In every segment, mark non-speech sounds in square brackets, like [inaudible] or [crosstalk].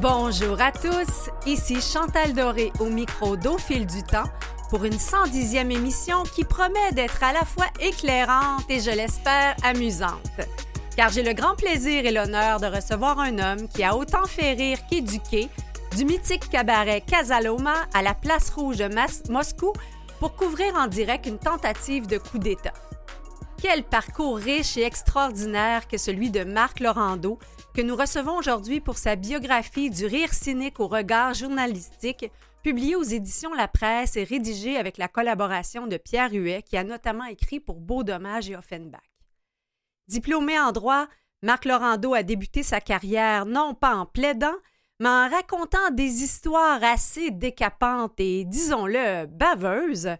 Bonjour à tous, ici Chantal Doré au micro d'Au du temps pour une 110e émission qui promet d'être à la fois éclairante et, je l'espère, amusante. Car j'ai le grand plaisir et l'honneur de recevoir un homme qui a autant fait rire qu'éduqué, du mythique cabaret Casaloma à la Place Rouge de Moscou pour couvrir en direct une tentative de coup d'État. Quel parcours riche et extraordinaire que celui de Marc Laurando, que nous recevons aujourd'hui pour sa biographie du rire cynique au regard journalistique, publiée aux éditions La Presse et rédigée avec la collaboration de Pierre Huet, qui a notamment écrit pour Beau Dommage et Offenbach. Diplômé en droit, Marc Laurando a débuté sa carrière non pas en plaidant, mais en racontant des histoires assez décapantes et, disons-le, baveuses,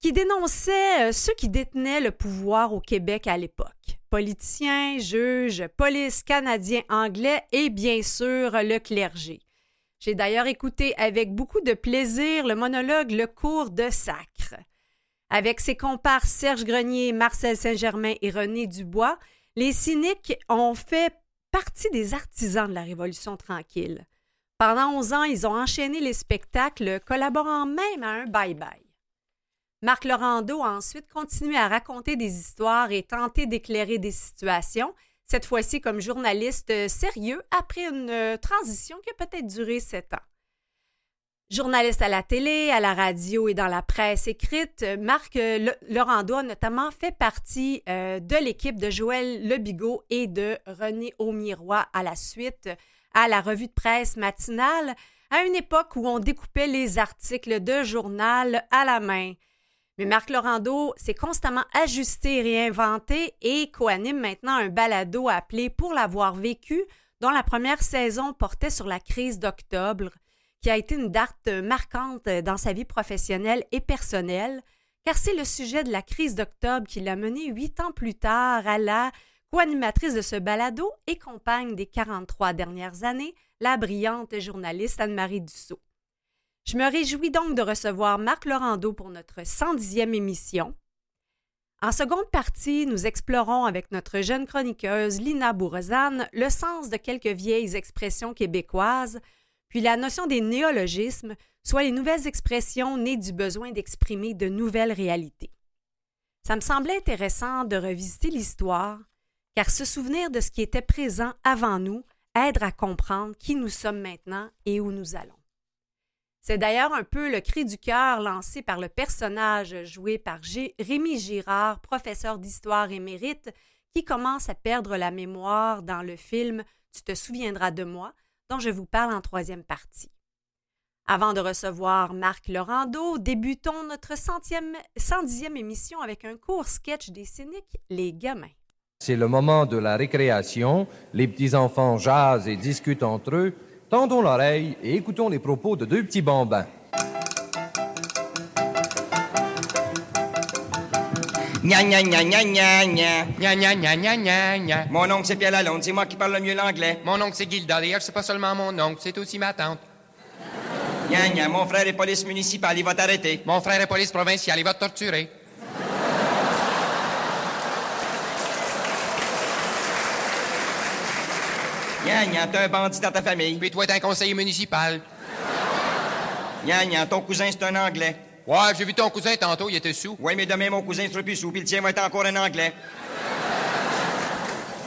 qui dénonçait euh, ceux qui détenaient le pouvoir au Québec à l'époque. Politiciens, juges, police canadiens, anglais et bien sûr le clergé. J'ai d'ailleurs écouté avec beaucoup de plaisir le monologue Le cours de sacre. Avec ses comparses Serge Grenier, Marcel Saint-Germain et René Dubois, les cyniques ont fait partie des artisans de la Révolution tranquille. Pendant 11 ans, ils ont enchaîné les spectacles, collaborant même à un bye-bye. Marc Laurando a ensuite continué à raconter des histoires et tenter d'éclairer des situations, cette fois-ci comme journaliste sérieux après une transition qui a peut-être duré sept ans. Journaliste à la télé, à la radio et dans la presse écrite, Marc Laurando a notamment fait partie euh, de l'équipe de Joël Lebigot et de René Aumirois à la suite à la revue de presse matinale, à une époque où on découpait les articles de journal à la main. Mais Marc Laurando s'est constamment ajusté, réinventé et coanime maintenant un balado appelé Pour l'avoir vécu, dont la première saison portait sur la crise d'octobre, qui a été une date marquante dans sa vie professionnelle et personnelle, car c'est le sujet de la crise d'octobre qui l'a mené huit ans plus tard à la co-animatrice de ce balado et compagne des 43 dernières années, la brillante journaliste Anne-Marie Dussault. Je me réjouis donc de recevoir Marc Laurando pour notre 110e émission. En seconde partie, nous explorons avec notre jeune chroniqueuse Lina Bourrezane le sens de quelques vieilles expressions québécoises, puis la notion des néologismes, soit les nouvelles expressions nées du besoin d'exprimer de nouvelles réalités. Ça me semblait intéressant de revisiter l'histoire, car se souvenir de ce qui était présent avant nous aide à comprendre qui nous sommes maintenant et où nous allons. C'est d'ailleurs un peu le cri du cœur lancé par le personnage joué par Rémi Girard, professeur d'histoire émérite, qui commence à perdre la mémoire dans le film Tu te souviendras de moi, dont je vous parle en troisième partie. Avant de recevoir Marc Laurando, débutons notre centième, 110e émission avec un court sketch des cyniques, Les Gamins. C'est le moment de la récréation, les petits-enfants jasent et discutent entre eux, Tendons l'oreille et écoutons les propos de deux petits bambins. Gna gna gna gna gna gna. Gna gna gna gna gna gna. Mon oncle c'est Pierre Lalonde, c'est moi qui parle le mieux l'anglais. Mon oncle c'est Gilda. D'ailleurs, c'est pas seulement mon oncle, c'est aussi ma tante. Gna gna, mon frère est police municipale, il va t'arrêter. Mon frère est police provinciale, il va te torturer. Gna gna, t'as un bandit dans ta famille. Puis toi, t'es un conseiller municipal. Gna gna, ton cousin c'est un anglais. Ouais, j'ai vu ton cousin tantôt, il était sous. Oui, mais demain mon cousin sera plus sous, puis le tien va être encore un anglais.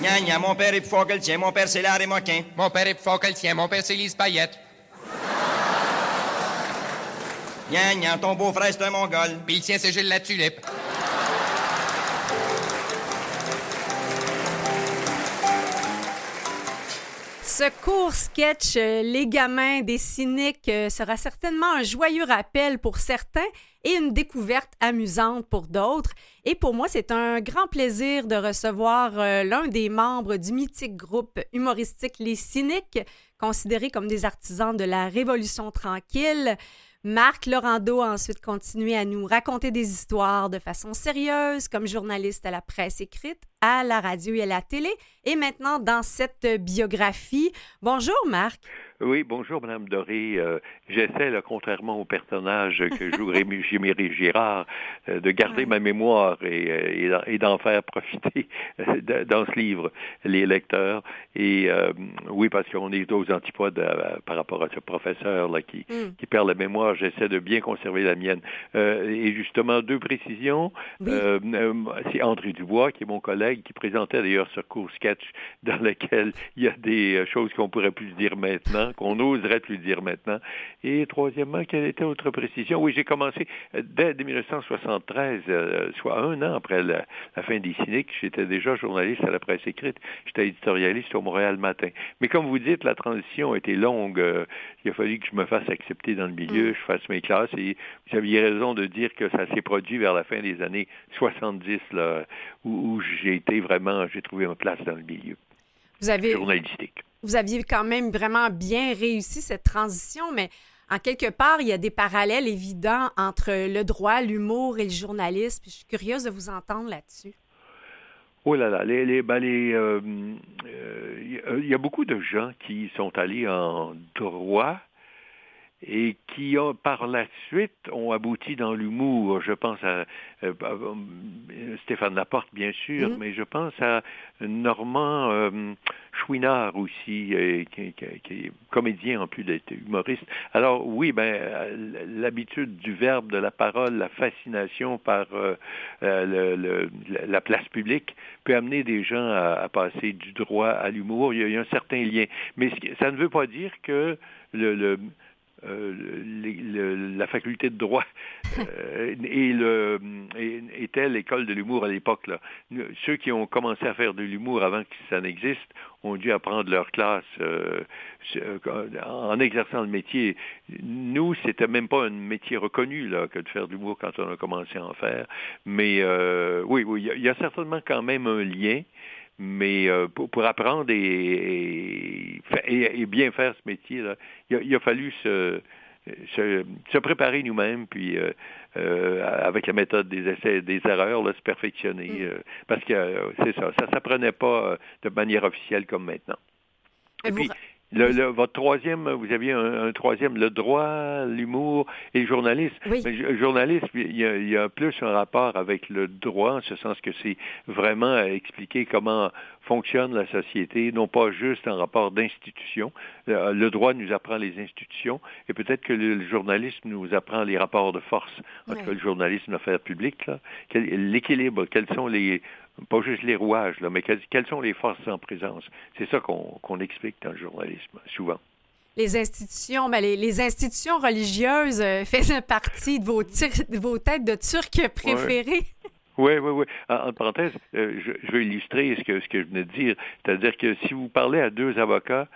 Gna gna, mon père est plus fort que le tien, mon père c'est Larry Moquin. Mon père est plus fort que le tien, mon père c'est Lise Payette. Gna gna, ton beau-frère c'est un mongol. Puis le tien c'est Gilles la Tulipe. Ce court sketch euh, Les gamins des cyniques euh, sera certainement un joyeux rappel pour certains et une découverte amusante pour d'autres. Et pour moi, c'est un grand plaisir de recevoir euh, l'un des membres du mythique groupe humoristique Les Cyniques, considérés comme des artisans de la Révolution tranquille. Marc Laurando a ensuite continué à nous raconter des histoires de façon sérieuse comme journaliste à la presse écrite, à la radio et à la télé, et maintenant dans cette biographie. Bonjour Marc. Oui, bonjour, Madame Doré. Euh, j'essaie, contrairement au personnage que [laughs] joue Rémi Girard, euh, de garder ma mémoire et, euh, et d'en faire profiter dans ce livre les lecteurs. Et oui, parce qu'on est aux antipodes par rapport à ce professeur là qui, mm. qui perd la mémoire. J'essaie de bien conserver la mienne. et justement, deux précisions. C'est André Dubois, qui est mon collègue, qui présentait d'ailleurs ce court sketch dans lequel il y a des choses qu'on pourrait plus dire maintenant qu'on oserait lui dire maintenant. Et troisièmement, quelle était autre précision? Oui, j'ai commencé euh, dès 1973, euh, soit un an après la, fin des Cyniques, j'étais déjà journaliste à la presse écrite. J'étais éditorialiste au Montréal Matin. Mais comme vous dites, la transition a été longue. Euh, il a fallu que je me fasse accepter dans le milieu, mm. je fasse mes classes. Et vous aviez raison de dire que ça s'est produit vers la fin des années 70, là, où, où j'ai été vraiment, j'ai trouvé ma place dans le milieu. Vous avez, journalistique vous aviez quand même vraiment bien réussi cette transition, mais en quelque part, il y a des parallèles évidents entre le droit, l'humour et le journalisme. je suis curieuse de vous entendre là-dessus. Oh là là, les, les, ben euh, euh, y a beaucoup de gens qui sont allés en droit et qui ont, par la suite ont abouti dans l'humour. Je pense à euh, Stéphane Laporte, bien sûr, mm-hmm. mais je pense à Normand euh, Chouinard aussi, euh, qui, est comédien en plus d'être humoriste. Alors oui, ben l'habitude du verbe, de la parole, la fascination par le, la place publique peut amener des gens à, passer du droit à l'humour. Il, y a un certain lien, mais ça ne veut pas dire que le euh, la faculté de droit [laughs] euh, et le, était l'école de l'humour à l'époque. Ceux qui ont commencé à faire de l'humour avant que ça n'existe ont dû apprendre leur classe euh, en exerçant le métier. Nous, c'était même pas un métier reconnu là, que de faire de l'humour quand on a commencé à en faire. Mais oui, oui, il y, a certainement quand même un lien mais euh, pour, apprendre et, et, bien faire ce métier-là, il, a fallu se, se, préparer nous-mêmes, puis euh, euh, avec la méthode des essais et des erreurs, là, se perfectionner, mm. parce que c'est ça, ça s'apprenait pas de manière officielle comme maintenant. Et, puis, le, votre troisième, vous aviez un, troisième, le droit, l'humour et le journalisme. Oui. Mais le journalisme, il y, a, il y, a, plus un rapport avec le droit, en ce sens que c'est vraiment à expliquer comment fonctionne la société, non pas juste un rapport d'institution. Euh, le droit nous apprend les institutions et peut-être que le, journalisme nous apprend les rapports de force entre le journalisme et l'affaire publique. L'équilibre, quels sont les pas juste les rouages, là, mais quelles, sont les forces en présence? C'est ça qu'on explique dans le journalisme, souvent. Les institutions, ben les, institutions religieuses euh, [laughs] faisaient partie de vos, de vos têtes de Turcs préférées. Oui, oui, oui. En, parenthèse, euh, je, je, vais illustrer ce que, ce que je venais de dire. C'est-à-dire que si vous parlez à deux avocats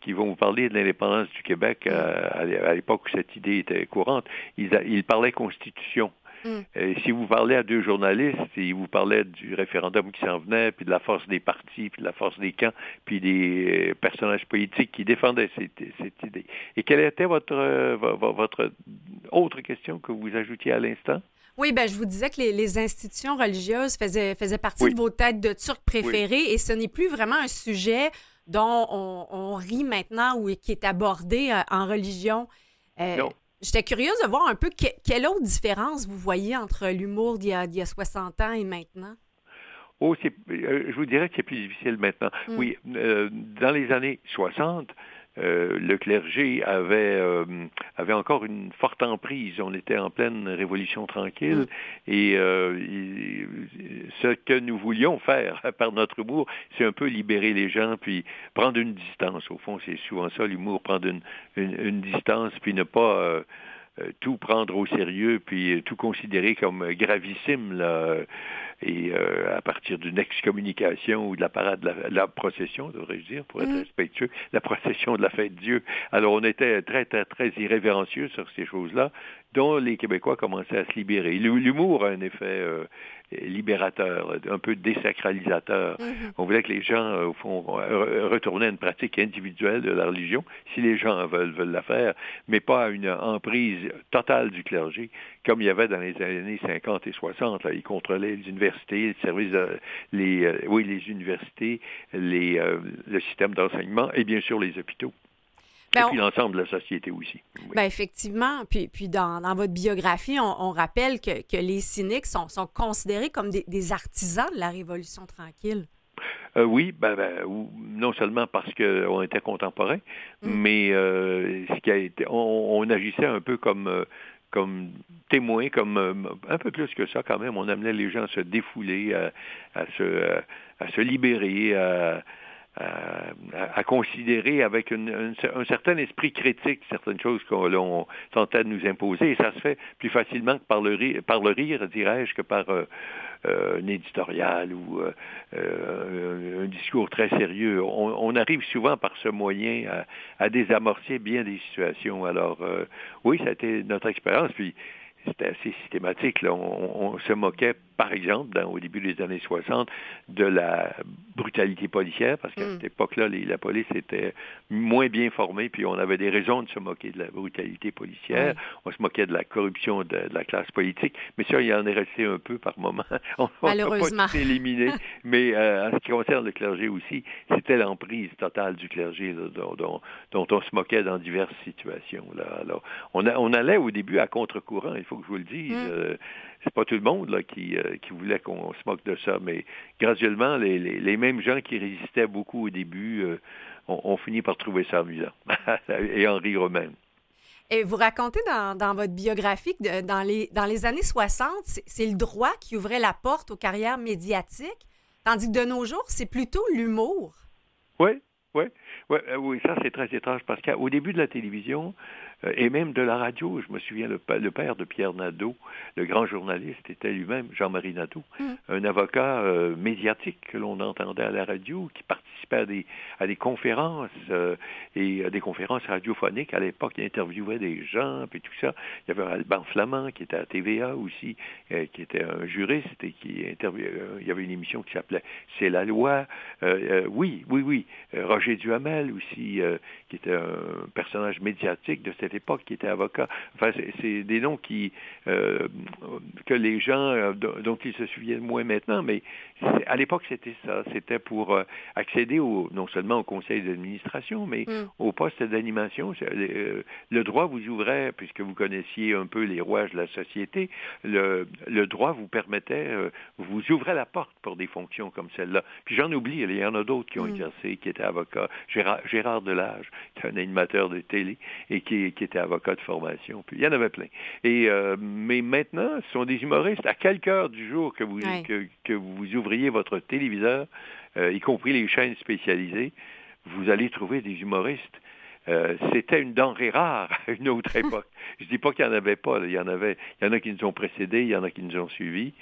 qui vont vous parler de l'indépendance du Québec euh, à, l'époque où cette idée était courante, ils, ils parlaient constitution. Mm. Euh, si vous parlez à deux journalistes, ils vous parlaient du référendum qui s'en venait, puis de la force des partis, puis de la force des camps, puis des euh, personnages politiques qui défendaient cette, idée. Et quelle était votre, euh, votre autre question que vous ajoutiez à l'instant? Oui, ben, je vous disais que les, institutions religieuses faisaient, faisaient partie de vos têtes de Turcs préférées et ce n'est plus vraiment un sujet dont on, rit maintenant ou qui est abordé en religion. non. J'étais curieuse de voir un peu quelle autre différence vous voyez entre l'humour d'il y, a 60 ans et maintenant. Oh, euh, je vous dirais que c'est plus difficile maintenant. Hmm. Oui, euh, dans les années 60, euh, le clergé avait, euh, avait encore une forte emprise. On était en pleine révolution tranquille mm. et euh, ce que nous voulions faire [laughs] par notre humour, c'est un peu libérer les gens puis prendre une distance. Au fond, c'est souvent ça l'humour, prendre une, une, distance puis ne pas tout prendre au sérieux puis tout considérer comme gravissime là et euh, à partir d'une excommunication ou de la parade, de la, procession, devrais-je dire, pour être mm. respectueux, la procession de la fête de Dieu. Alors on était très, très, très irrévérencieux sur ces choses-là, dont les Québécois commençaient à se libérer. L'humour a un effet euh, libérateur, un peu désacralisateur. Mm-hmm. On voulait que les gens, euh, au fond, retournaient à une pratique individuelle de la religion, si les gens veulent, veulent la faire, mais pas à une emprise totale du clergé, comme il y avait dans les années 50 et 60. Là. Ils contrôlaient les universités, les services, les, euh, oui, les universités, les, le système d'enseignement et bien sûr les hôpitaux. Ben, Et on- puis l'ensemble de la société aussi. Oui. Ben effectivement, puis, puis dans, dans votre biographie, on, on rappelle que, que les cyniques sont, sont considérés comme des, des artisans de la Révolution tranquille. Euh, oui, ben, ben, non seulement parce qu'on était contemporains, Mm. mais euh, ce qui a été, on, on agissait un peu comme euh, comme témoins, comme euh, un peu plus que ça quand même. On amenait les gens à se défouler, à, à se à se libérer, à, à, à considérer avec une- un, un certain esprit critique certaines choses qu'on l'on tentait de nous imposer. Et ça se fait plus facilement que par le rire, par le rire dirais-je, que par euh, euh, un éditorial ou euh, euh, un, discours très sérieux. On, on arrive souvent par ce moyen à, à désamorcer bien des situations. Alors, euh, oui, ça a été notre expérience. Puis, c'était assez systématique. Là. On, on se moquait, par exemple, dans- au début des années 60, de la brutalité policière, parce qu'à Mm. cette époque-là, la police était moins bien formée, puis on avait des raisons de se moquer de la brutalité policière. On se moquait de la corruption de, de la classe politique, mais ça, il en est resté un peu par moment. [laughs] On on Malheureusement. pas tout éliminé, [laughs] mais euh, en ce qui concerne le clergé aussi, c'était l'emprise totale du clergé là, dont, dont- dont on se moquait dans diverses situations. Là. Alors, on, a- on allait au début à contre-courant, il faut que je vous le dise. Mm. Euh, c'est pas tout le monde là, qui, euh, qui voulait qu'on se moque de ça, mais graduellement, les, les- les mêmes gens qui résistaient beaucoup au début euh, ont, fini par trouver ça amusant [laughs] et en rire eux-mêmes. Et vous racontez dans, dans votre biographie que dans les, dans les années 60, c'est le droit qui ouvrait la porte aux carrières médiatiques, tandis que de nos jours, c'est plutôt l'humour. Oui, oui, oui, euh, oui, ça c'est très étrange parce qu'au début de la télévision et même de la radio, je me souviens le, le père de Pierre Nadeau, le grand journaliste, était lui-même Jean-Marie Nadeau, Mm. un avocat euh, médiatique que l'on entendait à la radio, qui participait à des, à des conférences euh, et à des conférences radiophoniques. À l'époque, il interviewait des gens, puis tout ça. Il y avait Alban Flamand qui était à TVA aussi, euh, qui était un juriste et qui interviewait. euh, il y avait une émission qui s'appelait C'est la loi. Euh, euh, oui, oui, oui. Euh, Roger Duhamel aussi, euh, qui était un personnage médiatique de cette époque, qui était avocat. Enfin, c'est- des noms qui euh, que les gens euh, dont ils se souviennent moins maintenant, mais à l'époque c'était ça. C'était pour euh, accéder au, non seulement au conseil d'administration, mais Mm. au poste d'animation. Le droit vous ouvrait, puisque vous connaissiez un peu les rouages de la société, le, le droit vous permettait, vous ouvrait la porte pour des fonctions comme celle-là. Puis j'en oublie, il y en a d'autres qui ont Mm. exercé, qui étaient avocats. Gérard, Gérard Delage, qui est un animateur de télé et qui, qui était avocat de formation. Puis il y en avait plein. Et euh, mais maintenant, ce sont des humoristes. À quelque heure du jour que vous que, que vous ouvriez votre téléviseur, euh, y compris les chaînes spécialisées, vous allez trouver des humoristes. Euh, c'était une denrée rare à une autre [laughs] époque. Je dis pas qu'il n'y en avait pas. là. Il y en avait. Il y en a qui nous ont précédés, il y en a qui nous ont suivis.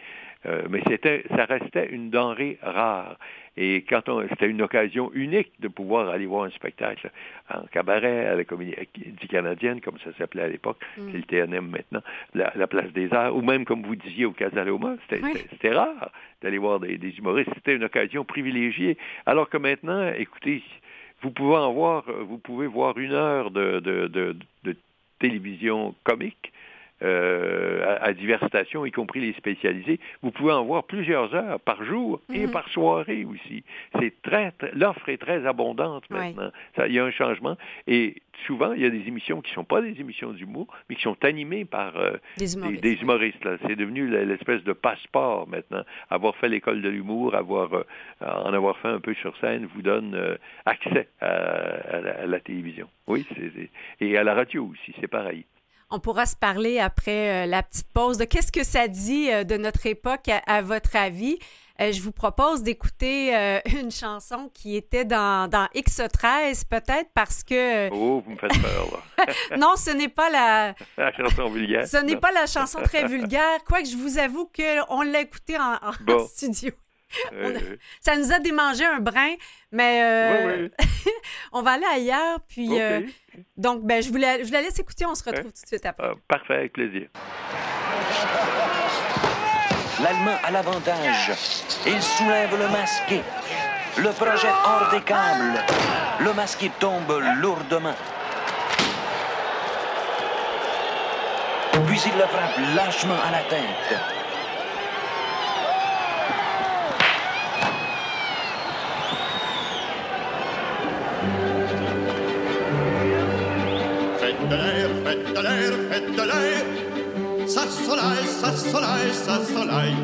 Euh, mais c'était, ça restait une denrée rare. Et quand on, c'était une occasion unique de pouvoir aller voir un spectacle en cabaret à la Comédie canadienne, comme ça s'appelait à l'époque, Mm. c'est le TNM maintenant, la, la place des Arts, ou même comme vous disiez au Casaloma, c'était, Oui. c'était- rare d'aller voir des, des humoristes. C'était une occasion privilégiée. Alors que maintenant, écoutez, vous pouvez en voir, vous pouvez voir une heure de, de, de, de télévision comique euh, à, à diverses stations, y compris les spécialisées. Vous pouvez en voir plusieurs heures par jour et Mhm. par soirée aussi. C'est très, très- l'offre est très abondante maintenant. Ça, il y a un changement. Et souvent, il y a des émissions qui ne sont pas des émissions d'humour, mais qui sont animées par euh, Des humoristes. des humoristes. là. C'est devenu l'espèce de passeport maintenant. Avoir fait l'école de l'humour, avoir euh, en avoir fait un peu sur scène, vous donne euh, accès à, à la, à la télévision. Oui, et à la radio aussi, c'est pareil. On pourra se parler après euh, la petite pause de qu'est-ce que ça dit euh, de notre époque à, à votre avis? Euh, je vous propose d'écouter euh, [laughs] une chanson qui était dans, dans X13, peut-être parce que... Oh, vous me faites peur, là. [laughs] non, ce n'est pas la... [laughs] la chanson vulgaire. Ce n'est pas la chanson très vulgaire, quoique je vous avoue qu'on l'a écoutée en, en Bon. studio. Ça nous a démangé un brin, mais euh, oui, oui. on va aller ailleurs. Puis. Donc, ben, je, vous la, je vous la laisse écouter, on se retrouve tout de suite après. Ah, parfait, avec plaisir. L'Allemand a l'avantage. Il soulève le masqué. Le projet hors des câbles. Le masqué tombe lourdement. Puis il le frappe lâchement à la tête. Faites de l'air, faites de l'air. Ça soleil, ça soleil, ça soleil.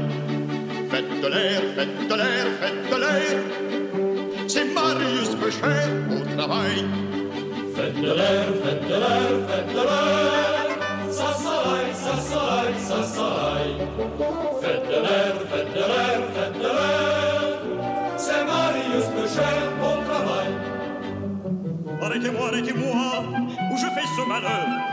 Faites de l'air, faites de l'air, faites de l'air. C'est Marius Pêcher au travail. Faites de l'air, faites de l'air, faites de l'air. Ça soleil, ça soleil, ça soleil. Faites de l'air, faites de l'air, faites de l'air. C'est Marius Pêcher au travail. Arrêtez-moi, arrêtez-moi, où je fais ce malheur.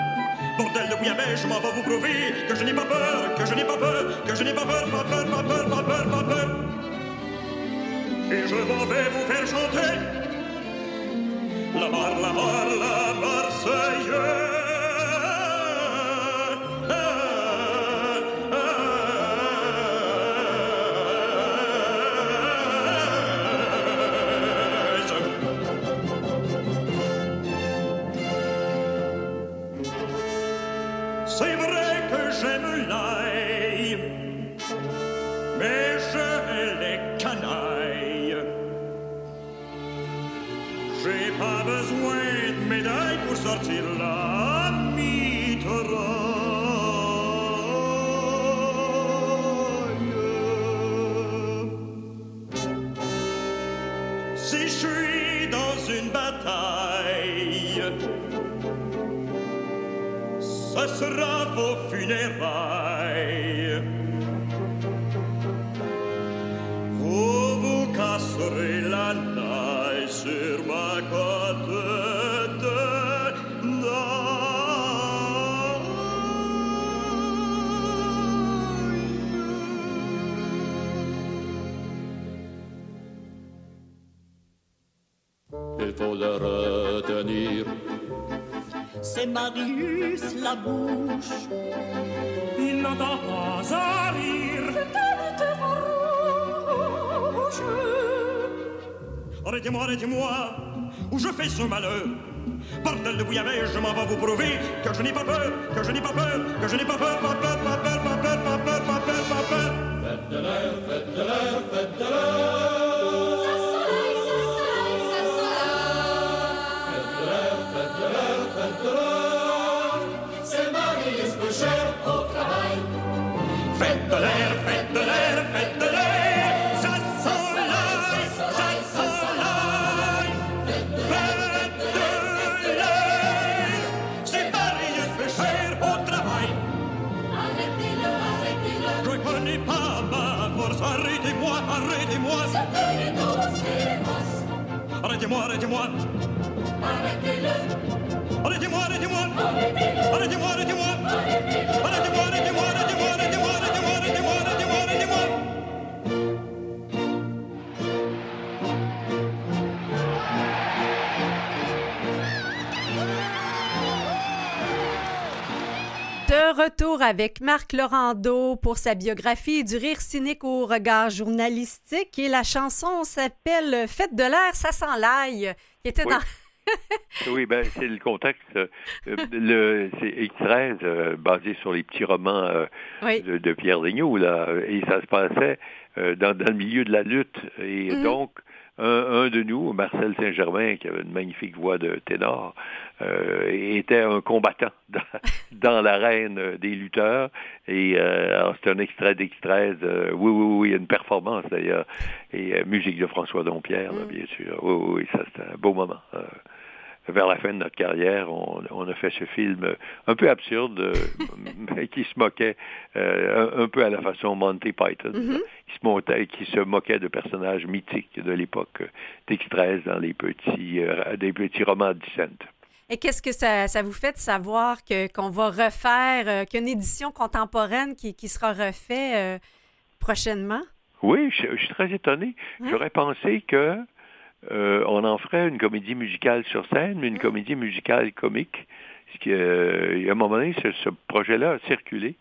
Bordel de bouillabaisse, je m'en vais vous prouver que je n'ai pas peur, que je n'ai pas peur, que je n'ai pas peur, pas peur, pas peur, pas peur, pas peur. Et je m'en vais vous faire chanter la barre, la barre, la Marseillaise. Vos funérailles. Vous vous casserez la naille sur ma Il faut le retenir. C'est Marius la bouche. Il n'entend pas à rire. Arrêtez-moi, arrêtez-moi, où je fais ce malheur? Bordel de bouillabaisse, je m'en vais vous prouver que je n'ai pas peur, que je n'ai pas peur, que je n'ai pas peur, pas peur, pas peur, pas peur, pas peur, pas peur, pas peur. Arrêtez-moi, arrêtez-moi. Arrêtez-le. Arrêtez-moi, arrêtez-moi. Arrêtez-moi, arrêtez-moi. Avec Marc Laurando pour sa biographie du rire cynique au regard journalistique et la chanson s'appelle Fête de l'air, ça sent l'ail, qui était Oui. dans... [laughs] Oui, ben c'est le contexte. euh, le, c'est X13, euh, basé sur les petits romans euh, Oui. de, de Pierre Daigneault, là, et ça se passait dans, dans le milieu de la lutte. Et Mhm. donc, un, un de nous, Marcel Saint-Germain, qui avait une magnifique voix de ténor, euh, était un combattant [laughs] dans, dans l'arène des lutteurs. Et euh, c'est un extrait d'X13. euh, oui, oui, oui, une performance d'ailleurs. Et euh, musique de François Dompierre, là, Mhm. bien sûr. Oui, oui, oui, ça c'était un beau moment. Vers la fin de notre carrière, on, on a fait ce film un peu absurde, euh, [laughs] mais qui se moquait euh, un, un peu à la façon Monty Python, Mhm. qui, se montait, qui se moquait de personnages mythiques de l'époque euh, d'X13 dans les petits, euh, des petits romans de Dissent. Et qu'est-ce que ça, ça vous fait de savoir que, qu'on va refaire, euh, qu'il y a une édition contemporaine qui, qui sera refaite prochainement? Oui, je, je suis très étonné. Ouais. J'aurais pensé que euh, on en ferait une comédie musicale sur scène, mais une comédie musicale comique. Parce que, euh, a un moment donné, ce, ce projet-là a circulé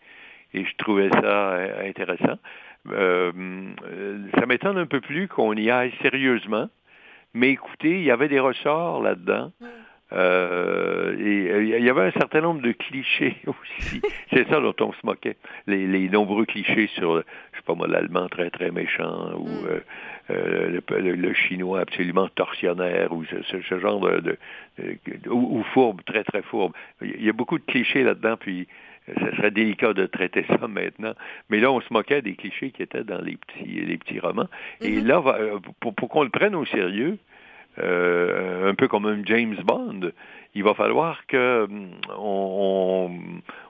et je trouvais ça euh, intéressant. Euh, ça m'étonne un peu plus qu'on y aille sérieusement, mais écoutez, il y avait des ressorts là-dedans Euh, et il y avait un certain nombre de clichés [laughs] aussi. C'est ça dont on se moquait. Les, les, nombreux clichés sur, je sais pas moi, l'allemand très très méchant ou euh, euh, le, le, chinois absolument torsionnaire ou ce, ce genre de, de, de ou, ou, fourbe, très très fourbe. Il y a beaucoup de clichés là-dedans, puis ça serait délicat de traiter ça [laughs] maintenant. Mais là, on se moquait des clichés qui étaient dans les petits, les petits romans. Et là, pour, pour qu'on le prenne au sérieux, euh, un peu comme un James Bond, il va falloir que hum, on,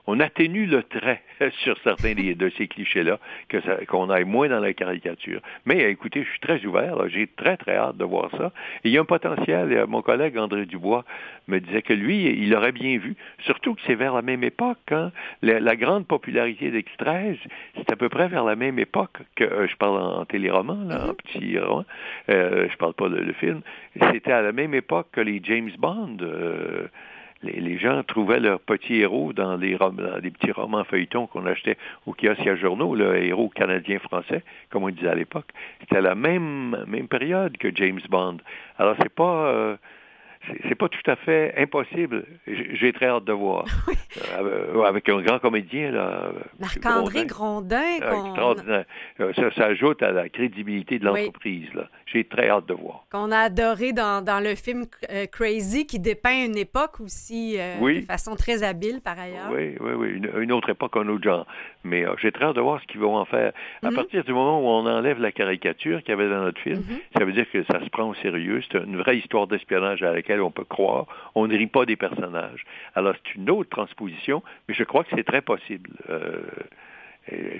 on atténue le trait [laughs] sur certains de ces clichés-là, que qu'on aille moins dans la caricature. Mais écoutez, je suis très ouvert, j'ai très très hâte de voir ça. Et il y a un potentiel. Mon collègue André Dubois me disait que lui, il aurait bien vu, surtout que c'est vers la même époque. Hein. La, grande popularité d'X13, c'est à peu près vers la même époque que, euh, je parle en, téléroman, là, en mm-hmm. petit roman, euh, je parle pas le, film, c'était à la même époque que les James Bond. Euh, les, gens trouvaient leurs petits héros dans les, des petits romans feuilletons qu'on achetait au kiosque à journaux, le héros canadien-français, comme on disait à l'époque. C'était la même, même période que James Bond. Alors, c'est pas... Euh, c'est pas tout à fait impossible. J'ai très hâte de voir. [laughs] Euh, avec un grand comédien, là. Marc-André Grondin. Euh, ça, ça, ajoute à la crédibilité de l'entreprise, là. J'ai très hâte de voir. Qu'on a adoré dans, dans le film euh, Crazy, qui dépeint une époque aussi de façon très habile, par ailleurs. Oui, oui, oui. Une, autre époque, un autre genre. Mais j'ai très hâte de voir ce qu'ils vont en faire. À mhm. partir du moment où on enlève la caricature qu'il y avait dans notre film, mhm. ça veut dire que ça se prend au sérieux. C'est une vraie histoire d'espionnage à laquelle on peut croire. On ne rit pas des personnages. Alors, c'est une autre transposition, mais je crois que c'est très possible. Euh,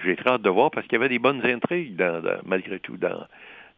J'ai très hâte de voir parce qu'il y avait des bonnes intrigues, malgré tout, dans,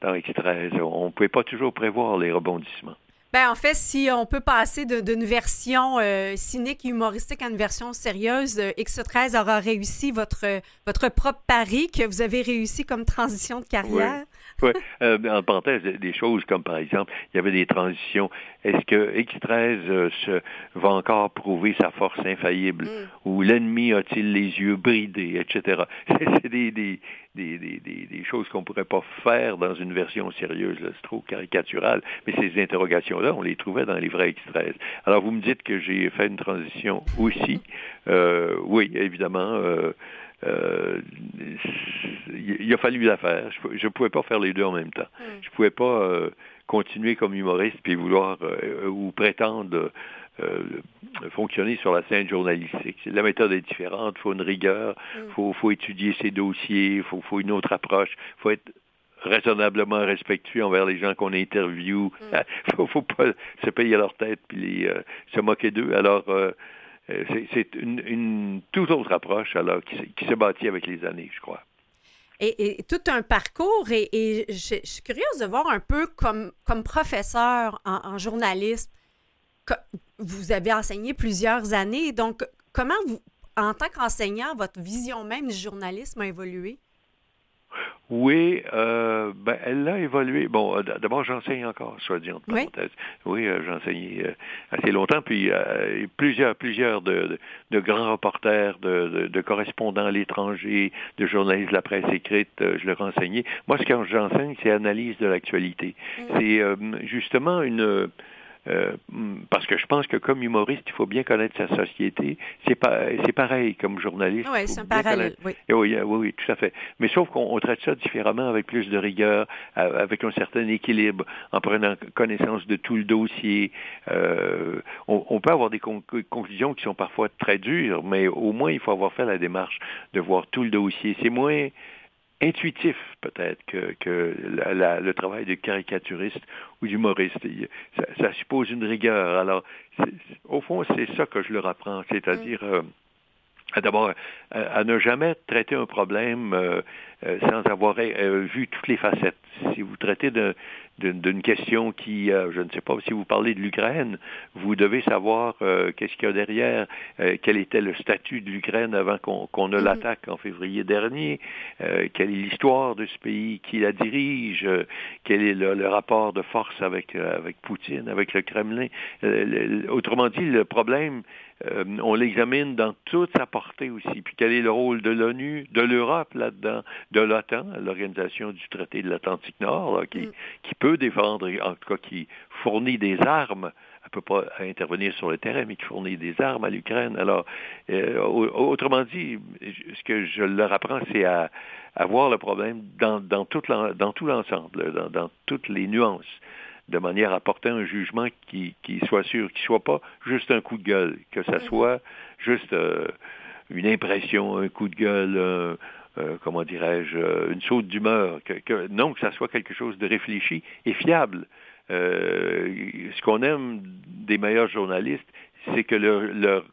dans X13. On ne pouvait pas toujours prévoir les rebondissements. Ben, en fait, si on peut passer d'une version euh, cynique et humoristique à une version sérieuse, euh, X13 aura réussi votre, votre propre pari que vous avez réussi comme transition de carrière. [laughs] Oui, euh, en parenthèse, des choses comme par exemple, il y avait des transitions. Est-ce que X13 se, va encore prouver sa force infaillible? Mm. ou l'ennemi a-t-il les yeux bridés, etc. [laughs] C'est des, des, des, des, des, choses qu'on pourrait pas faire dans une version sérieuse. C'est trop caricatural. Mais ces interrogations-là, on les trouvait dans les vrais X13. Alors, vous me dites que j'ai fait une transition aussi. Euh, oui, évidemment. Euh, il a fallu la faire. Je ne pouvais pas faire les deux en même temps. Mm. Je ne pouvais pas euh, continuer comme humoriste puis vouloir euh, ou prétendre euh, fonctionner sur la scène journalistique. La méthode est différente, il faut une rigueur, il mm. faut, faut, étudier ses dossiers, il faut, faut, une autre approche, il faut être raisonnablement respectueux envers les gens qu'on interviewe. Il mm. [laughs] faut, faut pas se payer leur tête puis euh, se moquer d'eux. Alors, c'est une, toute autre approche alors qui, s'est bâtie avec les années, je crois. Et, tout un parcours. Et, je, suis curieuse de voir un peu comme, comme professeur en, en journalisme, vous avez enseigné plusieurs années. Donc, comment vous, en tant qu'enseignant, votre vision même du journalisme a évolué? Oui, euh, ben, elle a évolué. Bon, euh, d'abord, j'enseigne encore, soit dit entre parenthèses. Oui, euh, j'ai enseigné assez longtemps, puis plusieurs, plusieurs de, de, grands reporters, de, de, correspondants à l'étranger, de journalistes de la presse écrite, je leur ai enseigné. Moi, ce que j'enseigne, c'est analyse de l'actualité. Mm. C'est justement une euh, parce que je pense que comme humoriste, il faut bien connaître sa société. C'est pas, c'est pareil comme journaliste. Oui, c'est un parallèle. Oui. Oui, oui, oui, tout à fait. Mais sauf qu'on traite ça différemment, avec plus de rigueur, avec un certain équilibre, en prenant connaissance de tout le dossier. Euh, on, on, peut avoir des conclusions qui sont parfois très dures, mais au moins il faut avoir fait la démarche de voir tout le dossier. C'est moins intuitif peut-être que, que la, le travail de caricaturiste ou d'humoriste. Ça, ça, suppose une rigueur. Alors, au fond, c'est ça que je leur apprends, c'est-à-dire euh, d'abord à, ne jamais traiter un problème euh, euh, sans avoir vu toutes les facettes. Si vous traitez d'une question qui, euh, je ne sais pas si vous parlez de l'Ukraine, vous devez savoir euh, qu'est-ce qu'il y a derrière, euh, quel était le statut de l'Ukraine avant qu'on ne mhm. l'attaque en février dernier, quelle est l'histoire de ce pays, qui la dirige, quel est le, rapport de force avec, avec Poutine, avec le Kremlin. autrement dit, le problème, on l'examine dans toute sa portée aussi. Puis quel est le rôle de l'ONU, de l'Europe là-dedans, de l'OTAN, l'organisation du traité de l'Atlantique Nord, qui, mm. qui peut défendre, en tout cas qui fournit des armes peut pas intervenir sur le terrain, mais qui fournit des armes à l'Ukraine. Alors, euh, autrement dit, ce que je leur apprends, c'est à, à, voir le problème dans, dans, tout l'ensemble, dans, dans, toutes les nuances de manière à porter un jugement qui, qui soit sûr, qui soit pas juste un coup de gueule, que ça soit juste euh, une impression, un coup de gueule, euh, comment dirais-je, une saute d'humeur, que, que, non, que ça soit quelque chose de réfléchi et fiable. Euh, ce qu'on aime des meilleurs journalistes, c'est que leur, leur,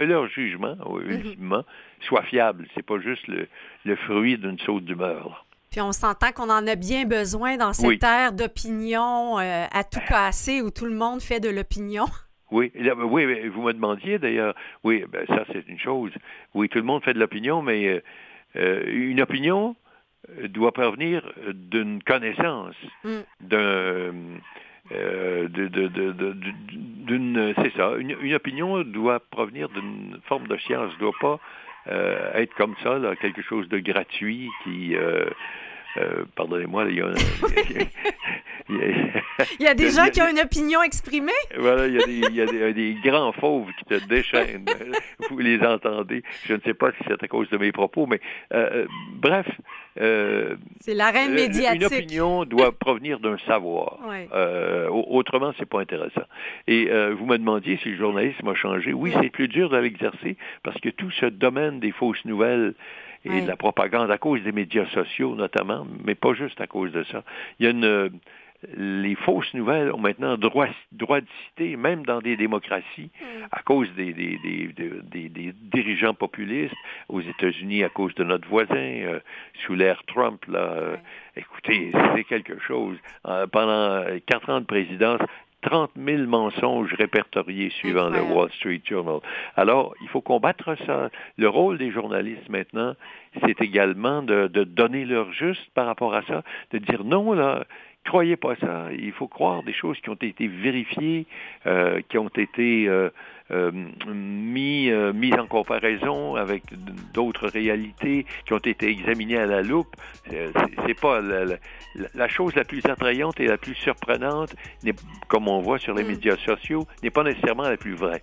et leur jugement, mhm. ultimement, soit fiable. C'est pas juste le, le fruit d'une saute d'humeur. Puis on s'entend qu'on en a bien besoin dans cette ère d'opinion euh, à tout casser où tout le monde fait de l'opinion. [laughs] Oui, oui, vous me demandiez d'ailleurs, oui, ben, ça c'est une chose. Oui, tout le monde fait de l'opinion, mais euh, une opinion, doit provenir d'une connaissance, mm. d'un euh, d'une c'est ça une, opinion doit provenir d'une forme de science doit pas euh, être comme ça quelque chose de gratuit qui euh, euh, pardonnez-moi, [laughs] il y a, il y a des gens qui ont une opinion exprimée? Voilà, il y a, des, il y a des, grands fauves qui te déchaînent. [laughs] Vous les entendez. Je ne sais pas si c'est à cause de mes propos, mais euh, euh, c'est la reine médiatique. Une opinion doit provenir d'un savoir. autrement, c'est pas intéressant. Et vous me demandiez si le journalisme a changé. Oui, c'est plus dur de l'exercer parce que tout ce domaine des fausses nouvelles et de la propagande à cause des médias sociaux notamment, mais pas juste à cause de ça. Il y a une les fausses nouvelles ont maintenant droit, droit de citer, même dans des démocraties, mm. à cause des, des, des, des, dirigeants populistes, aux États-Unis à cause de notre voisin, euh, sous Trump. Là, euh, écoutez, c'est quelque chose. Euh, pendant quatre ans de présidence, 30 000 mensonges répertoriés suivant le Wall Street Journal. Alors, il faut combattre ça. Le rôle des journalistes maintenant, c'est également de, de, donner leur juste par rapport à ça, de dire non, là, croyez pas ça. Il faut croire des choses qui ont été vérifiées, euh, qui ont été euh, euh, mis, mises en comparaison avec d'autres réalités, qui ont été examinées à la loupe. C'est pas la, chose la plus attrayante et la plus surprenante, comme on voit sur les mm. médias sociaux, n'est pas nécessairement la plus vraie.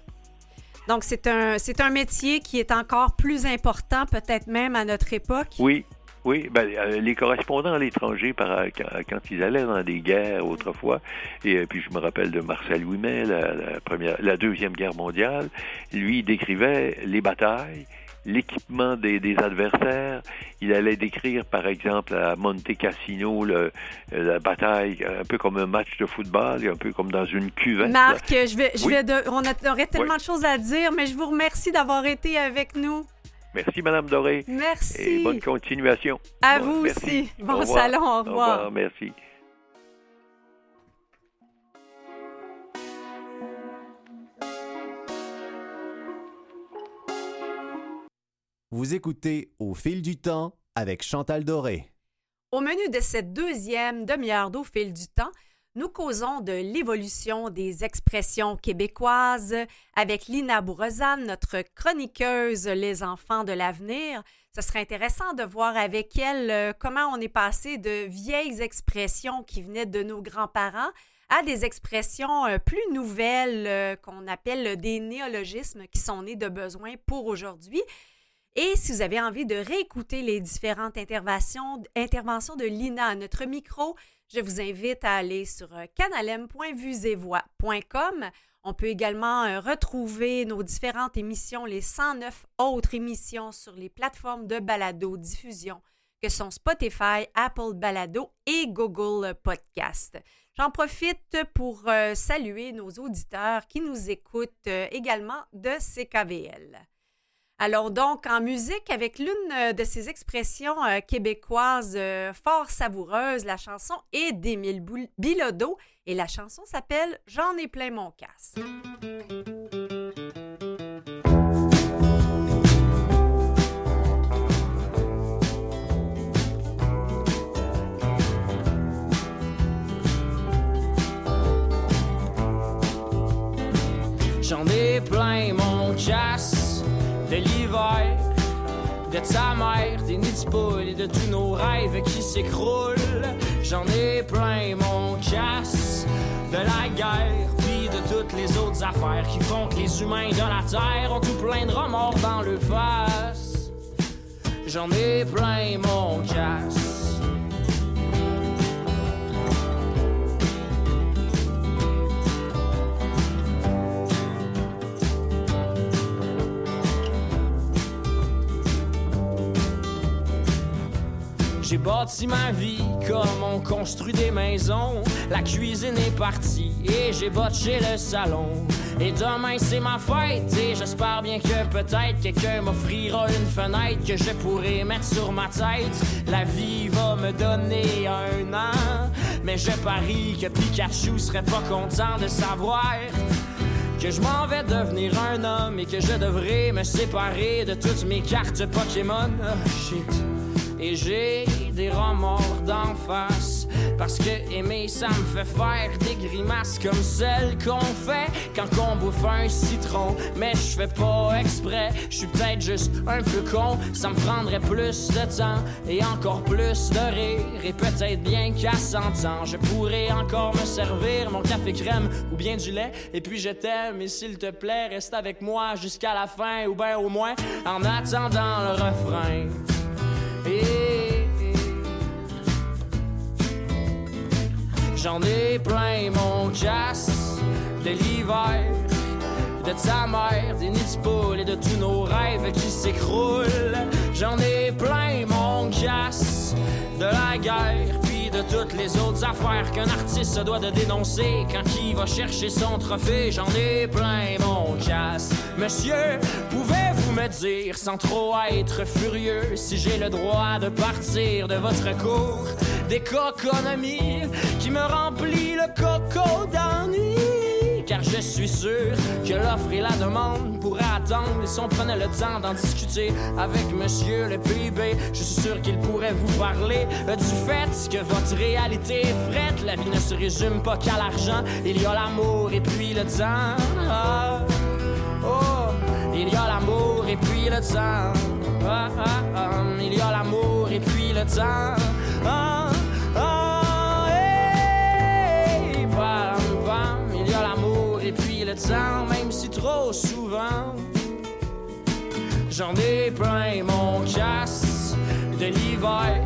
Donc, c'est un, c'est un métier qui est encore plus important, peut-être même à notre époque? Oui, oui, ben, euh, les correspondants à l'étranger, euh, quand, ils allaient dans des guerres autrefois, et euh, puis je me rappelle de Marcel Ouimet, la, première, la deuxième guerre mondiale, lui décrivait les batailles, l'équipement des, adversaires. Il allait décrire, par exemple, à Monte Cassino, le, la bataille, un peu comme un match de football, un peu comme dans une cuvette. Marc, je vais, je vais on aurait tellement de choses à dire, mais je vous remercie d'avoir été avec nous. Merci, Madame Doré. Merci. Et bonne continuation. À vous aussi. Bon salon, au revoir. Au revoir, merci. Vous écoutez Au fil du temps avec Chantal Doré. Au menu de cette deuxième demi-heure d'Au fil du temps, nous causons de l'évolution des expressions québécoises avec Lina Bourrezane, notre chroniqueuse Les enfants de l'avenir. Ce serait intéressant de voir avec elle euh, comment on est passé de vieilles expressions qui venaient de nos grands-parents à des expressions euh, plus nouvelles euh, qu'on appelle des néologismes qui sont nés de besoins pour aujourd'hui. Et si vous avez envie de réécouter les différentes interventions de Lina à notre micro, je vous invite à aller sur euh, canalem.vusevoix.com. On peut également euh, retrouver nos différentes émissions, les 109 autres émissions sur les plateformes de balado diffusion que sont Spotify, Apple Balado et Google Podcast. J'en profite pour euh, saluer nos auditeurs qui nous écoutent également de CKVL. Allons donc en musique avec l'une euh, de ces expressions euh, québécoises euh, fort savoureuses. La chanson est d'Émile Bilodeau et la chanson s'appelle J'en ai plein mon casse. J'en ai plein mon casse de l'hiver, de ta mère, des nids de et de tous nos rêves qui s'écroulent. J'en ai plein mon casse de la guerre, puis de toutes les autres affaires qui font que les humains de la Terre ont tout plein de remords dans le face. J'en ai plein mon casse. Bâti ma vie comme on construit des maisons. La cuisine est partie et j'ai botché le salon. Et demain c'est ma fête et j'espère bien que peut-être quelqu'un m'offrira une fenêtre que je pourrai mettre sur ma tête. La vie va me donner un an, mais je parie que Pikachu serait pas content de savoir que je m'en vais devenir un homme et que je devrais me séparer de toutes mes cartes Pokémon. Ah, shit. Et j'ai des remords d'en face. Parce que aimer ça me fait faire des grimaces Comme celles qu'on fait quand on bouffe un citron. Mais je fais pas exprès, je suis peut-être juste un peu con. Ça me prendrait plus de temps et encore plus de rire. Et peut-être bien qu'à 100 ans Je pourrais encore me servir mon café crème ou bien du lait. Et puis je t'aime et s'il te plaît reste avec moi jusqu'à la fin Ou bien au moins en attendant le refrain J'en ai plein mon casse de l'hiver, de ta mère, des nids de poules et de tous nos rêves qui s'écroulent. J'en ai plein mon casse de la guerre, puis de toutes les autres affaires qu'un artiste se doit de dénoncer quand il va chercher son trophée. J'en ai plein mon casse. Monsieur, pouvez-vous me dire sans trop être furieux si j'ai le droit de partir de votre cours d'économie qui me remplit le coco d'ennui? car je suis sûr que l'offre et la demande pourraient attendre. Et si on prenait le temps d'en discuter avec monsieur le PIB, je suis sûr qu'il pourrait vous parler du fait que votre réalité est frette. La vie ne se résume pas qu'à l'argent, il y a l'amour et puis le temps. Ah, oh, il y a l'amour et puis le temps. Ah, ah, ah, il y a l'amour et puis le temps. Bam, bam, il y a l'amour et puis le temps, même si trop souvent. J'en ai plein mon casse de l'hiver,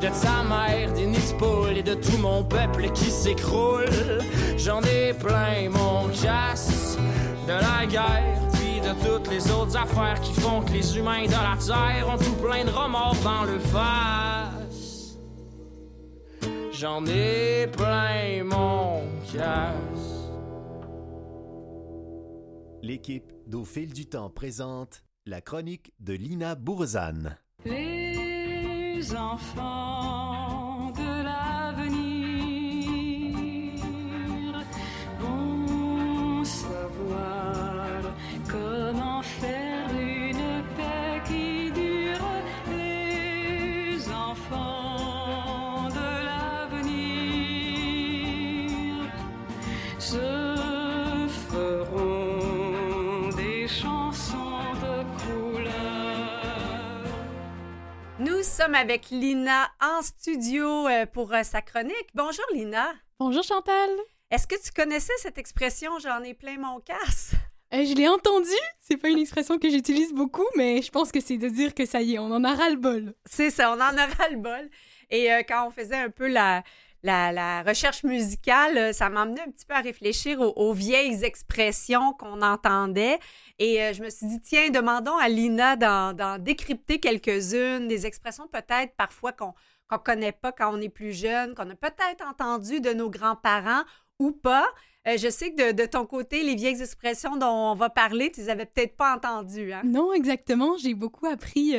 de ta mère, poules et de tout mon peuple qui s'écroule. J'en ai plein mon casse de la guerre, toutes les autres affaires qui font que les humains de la terre ont tout plein de remords dans le face. J'en ai plein mon casse. L'équipe d'Au fil du temps présente la chronique de Lina Bourzane. Les enfants Nous sommes avec Lina en studio euh, pour euh, sa chronique. Bonjour Lina. Bonjour Chantal. Est-ce que tu connaissais cette expression j'en ai plein mon casse? Euh, je l'ai entendu. C'est pas une expression que j'utilise beaucoup, mais je pense que c'est de dire que ça y est, on en a ras le bol. C'est ça, on en a ras le bol. Et euh, quand on faisait un peu la, la, recherche musicale, euh, ça m'emmenait un petit peu à réfléchir aux, vieilles expressions qu'on entendait. Et euh, je me suis dit, tiens, demandons à Lina d'en décrypter quelques-unes, des expressions peut-être parfois qu'on qu'on connaît pas quand on est plus jeune, qu'on a peut-être entendu de nos grands-parents ou pas. Euh, je sais que de, ton côté, les vieilles expressions dont on va parler, tu les avais peut-être pas entendues. Hein? Non, exactement. J'ai beaucoup appris.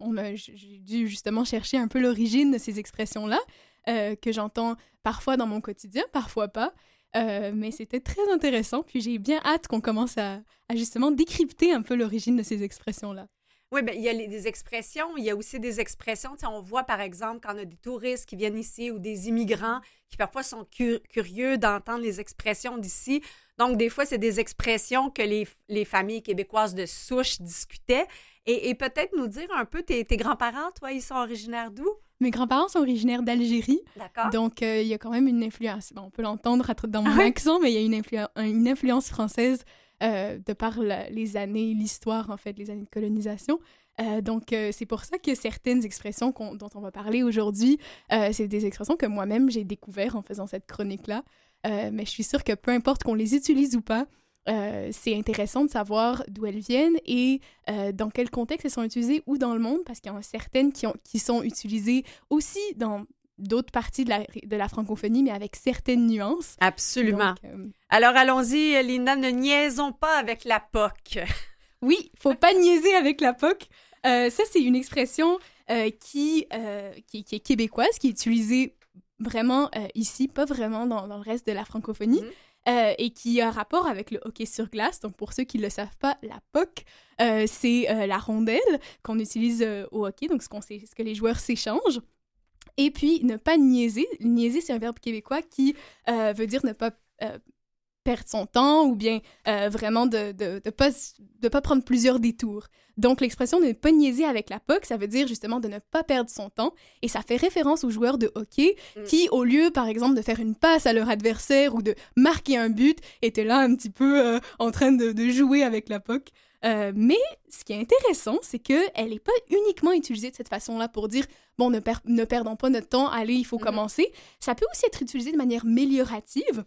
on a- J'ai dû justement chercher un peu l'origine de ces expressions-là, euh, que j'entends parfois dans mon quotidien, parfois pas. Euh, mais c'était très intéressant. Puis j'ai bien hâte qu'on commence à, justement décrypter un peu l'origine de ces expressions-là. Oui, bien, il y a des expressions, il y a aussi des expressions. On voit, par exemple, quand on a des touristes qui viennent ici ou des immigrants qui parfois sont cu- curieux d'entendre les expressions d'ici. Donc, des fois, c'est des expressions que les, les familles québécoises de souche discutaient. Et, et peut-être nous dire un peu, tes, tes grands-parents, toi, ils sont originaires d'où? Mes grands-parents sont originaires d'Algérie. D'accord. Donc, euh, il y a quand même une influence. Bon, on peut l'entendre dans mon Ah ouais? accent, mais il y a une, influ- une influence française euh, de par la- les années, l'histoire, en fait, les années de colonisation. Euh, donc, euh, c'est pour ça que certaines expressions dont on va parler aujourd'hui, euh, c'est des expressions que moi-même j'ai découvertes en faisant cette chronique-là. Mais je suis sûre que peu importe qu'on les utilise ou pas, euh, c'est intéressant de savoir d'où elles viennent et euh, dans quel contexte elles sont utilisées ou dans le monde, parce qu'il y en a certaines qui, ont, qui sont utilisées aussi dans d'autres parties de la, de la francophonie, mais avec certaines nuances. Absolument. Donc, euh, Alors allons-y, Linda, ne niaisons pas avec la POC. [laughs] Oui, faut pas niaiser avec la POC. Ça, c'est une expression qui, qui, qui est québécoise, qui est utilisée vraiment ici, pas vraiment dans, dans le reste de la francophonie, euh, et qui a rapport avec le hockey sur glace. Donc, pour ceux qui ne le savent pas, la POC, euh, c'est euh, la rondelle qu'on utilise au hockey, donc ce, qu'on s'é- ce que les joueurs s'échangent. Et puis, ne pas niaiser. Niaiser, c'est un verbe québécois qui veut dire ne pas perdre son temps ou bien euh, vraiment de ne de, de pas, de pas prendre plusieurs détours. Donc, l'expression de ne pas niaiser avec la POC, ça veut dire justement de ne pas perdre son temps et ça fait référence aux joueurs de hockey qui, au lieu, par exemple, de faire une passe à leur adversaire ou de marquer un but, étaient là un petit peu euh, en train de, de jouer avec la POC. Euh, mais ce qui est intéressant, c'est qu'elle n'est pas uniquement utilisée de cette façon-là pour dire bon, ne, per- ne perdons pas notre temps, allez, il faut commencer. Ça peut aussi être utilisé de manière méliorative.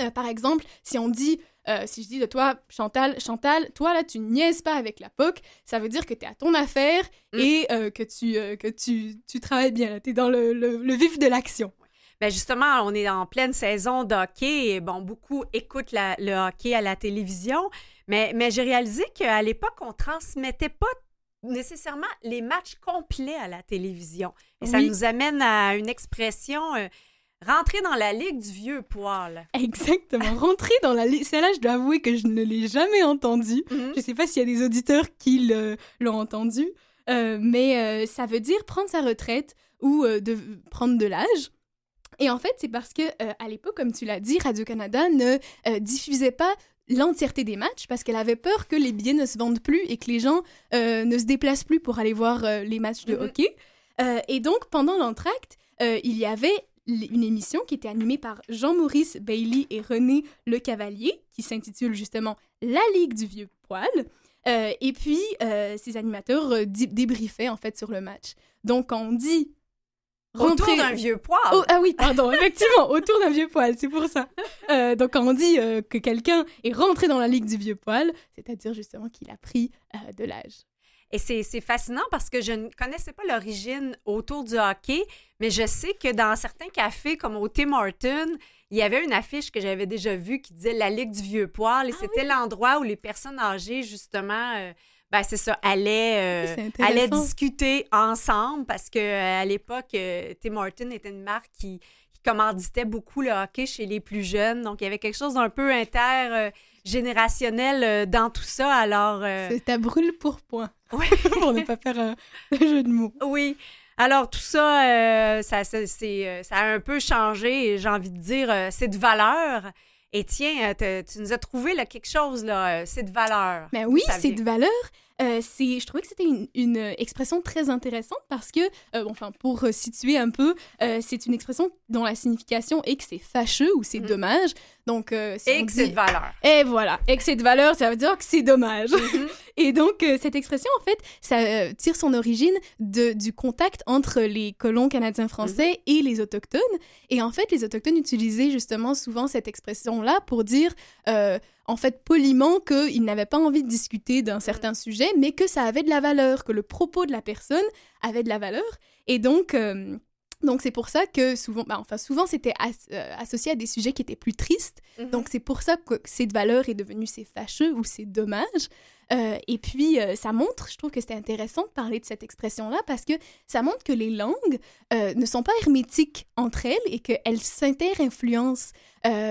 Euh, par exemple, si on dit, euh, si je dis de toi, Chantal, Chantal, toi là, tu niaises pas avec la POC, ça veut dire que tu es à ton affaire et euh, que, tu, que tu, tu travailles bien, tu es dans le, le- le vif de l'action. Ben justement, on est en pleine saison de hockey et bon, beaucoup écoutent la- le hockey à la télévision, mais, mais j'ai réalisé qu'à l'époque, on transmettait pas nécessairement les matchs complets à la télévision. Et ça nous amène à une expression rentrer dans la ligue du vieux poil. Exactement. Rentrer dans la liste. Celle-là, je dois avouer que je ne l'ai jamais entendue. Je sais pas s'il y a des auditeurs qui l'ont entendu, euh, mais euh, ça veut dire prendre sa retraite ou euh, de prendre de l'âge. Et en fait, c'est parce que à l'époque, comme tu l'as dit, Radio-Canada ne diffusait pas l'entièreté des matchs parce qu'elle avait peur que les billets ne se vendent plus et que les gens euh, ne se déplacent plus pour aller voir euh, les matchs de hockey. Euh, et donc, pendant l'entracte, il y avait une émission qui était animée par Jean-Maurice Bailey et René Le Cavalier, qui s'intitule justement La Ligue du Vieux Poil. Euh, et puis, euh, ces animateurs euh, dé- débriefaient en fait sur le match. Donc, quand on dit Autour d'un vieux poil. Oh, ah oui, pardon, effectivement, autour d'un vieux poil, c'est pour ça. Euh, donc, quand on dit que quelqu'un est rentré dans la ligue du vieux poil, c'est-à-dire justement qu'il a pris de l'âge. Et c'est fascinant parce que je ne connaissais pas l'origine autour du hockey, mais je sais que dans certains cafés comme au Tim Hortons, il y avait une affiche que j'avais déjà vue qui disait la Ligue du vieux poil. Et Ah c'était l'endroit où les personnes âgées, justement, euh, ben c'est ça, allaient, euh, allaient discuter ensemble parce que euh, à l'époque, euh, Tim Hortons était une marque qui, qui commanditait beaucoup le hockey chez les plus jeunes. Donc, il y avait quelque chose d'un peu intergénérationnel euh, dans tout ça. Alors, euh, C'est à brûle pour point. Oui. [laughs] pour ne pas faire un, jeu de mots. Oui. Alors, tout ça, euh, ça, euh, ça a un peu changé j'ai envie de dire, c'est de valeur. Et tiens, tu nous as trouvé là, quelque chose, là, c'est de valeur. Ben oui, c'est de valeur. Euh, c'est, je trouvais que c'était une, une, expression très intéressante parce que, euh, bon, enfin, pour euh, situer un peu, euh, c'est une expression dont la signification est que c'est fâcheux ou c'est dommage. Donc, si. Et que c'est de valeur. Et voilà, et que c'est de valeur, ça veut dire que c'est dommage. Mm-hmm. [laughs] et donc, cette expression, en fait, ça tire son origine de, du contact entre les colons canadiens-français Mm-hmm. et les Autochtones. Et en fait, les Autochtones utilisaient justement souvent cette expression-là pour dire, en fait, poliment, qu'ils n'avaient pas envie de discuter d'un certain sujet, mais que ça avait de la valeur, que le propos de la personne avait de la valeur. Et donc... euh, donc c'est pour ça que souvent, bah, enfin souvent c'était as- euh, associé à des sujets qui étaient plus tristes. Mhm. Donc c'est pour ça que cette valeur est devenue c'est fâcheux ou c'est dommage. Euh, et puis euh, ça montre, je trouve que c'était intéressant de parler de cette expression-là parce que ça montre que les langues ne sont pas hermétiques entre elles et qu'elles s'inter-influencent.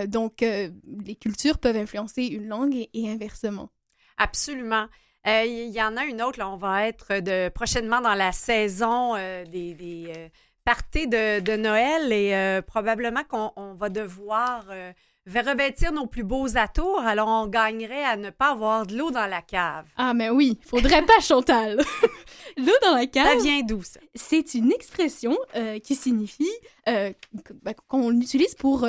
Donc les cultures peuvent influencer une langue et, et inversement. Absolument. Il y, en a une autre, là, on va être de, prochainement dans la saison des, des parties de, de Noël et euh, probablement qu'on on va devoir euh, revêtir nos plus beaux atours, alors on gagnerait à ne pas avoir de l'eau dans la cave. Ah mais oui, faudrait pas Chantal. [laughs] L'eau dans la cave. Ça vient d'où, ça? C'est une expression euh, qui signifie, bah, qu'on utilise pour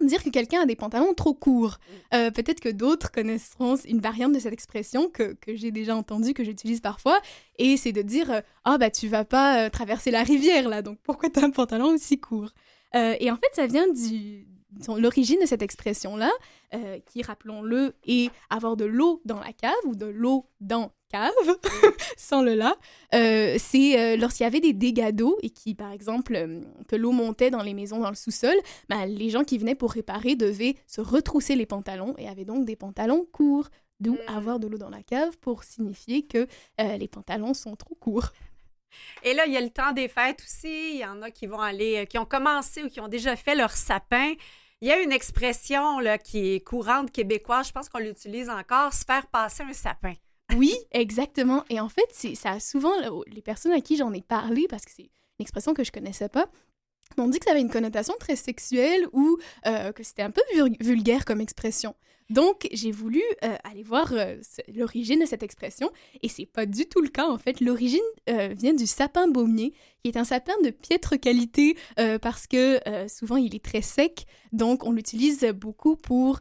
dire que quelqu'un a des pantalons trop courts. Euh, Peut-être que d'autres connaîtront une variante de cette expression que, que j'ai déjà entendue, que j'utilise parfois, et c'est de dire euh, Ah, bah, tu vas pas euh, traverser la rivière, là, donc pourquoi t'as un pantalon aussi court Euh, Et en fait, ça vient du. L'origine de cette expression-là, euh, qui, rappelons-le, est avoir de l'eau dans la cave ou de l'eau dans cave, [laughs] sans le là, euh, c'est euh, lorsqu'il y avait des dégâts d'eau et qui, par exemple, que l'eau montait dans les maisons dans le sous-sol, ben, les gens qui venaient pour réparer devaient se retrousser les pantalons et avaient donc des pantalons courts. D'où avoir de l'eau dans la cave pour signifier que les pantalons sont trop courts. Et là, il y a le temps des fêtes aussi. Il y en a qui vont aller, qui ont commencé ou qui ont déjà fait leur sapin. Il y a une expression là, qui est courante québécoise, je pense qu'on l'utilise encore, se faire passer un sapin. Oui, exactement. Et en fait, ça a souvent, les personnes à qui j'en ai parlé, parce que c'est une expression que je connaissais pas, m'ont dit que ça avait une connotation très sexuelle ou euh, que c'était un peu vul- vulgaire comme expression. Donc, j'ai voulu euh, aller voir euh, l'origine de cette expression et c'est pas du tout le cas en fait. L'origine vient du sapin baumier, qui est un sapin de piètre qualité parce que souvent il est très sec, donc on l'utilise beaucoup pour,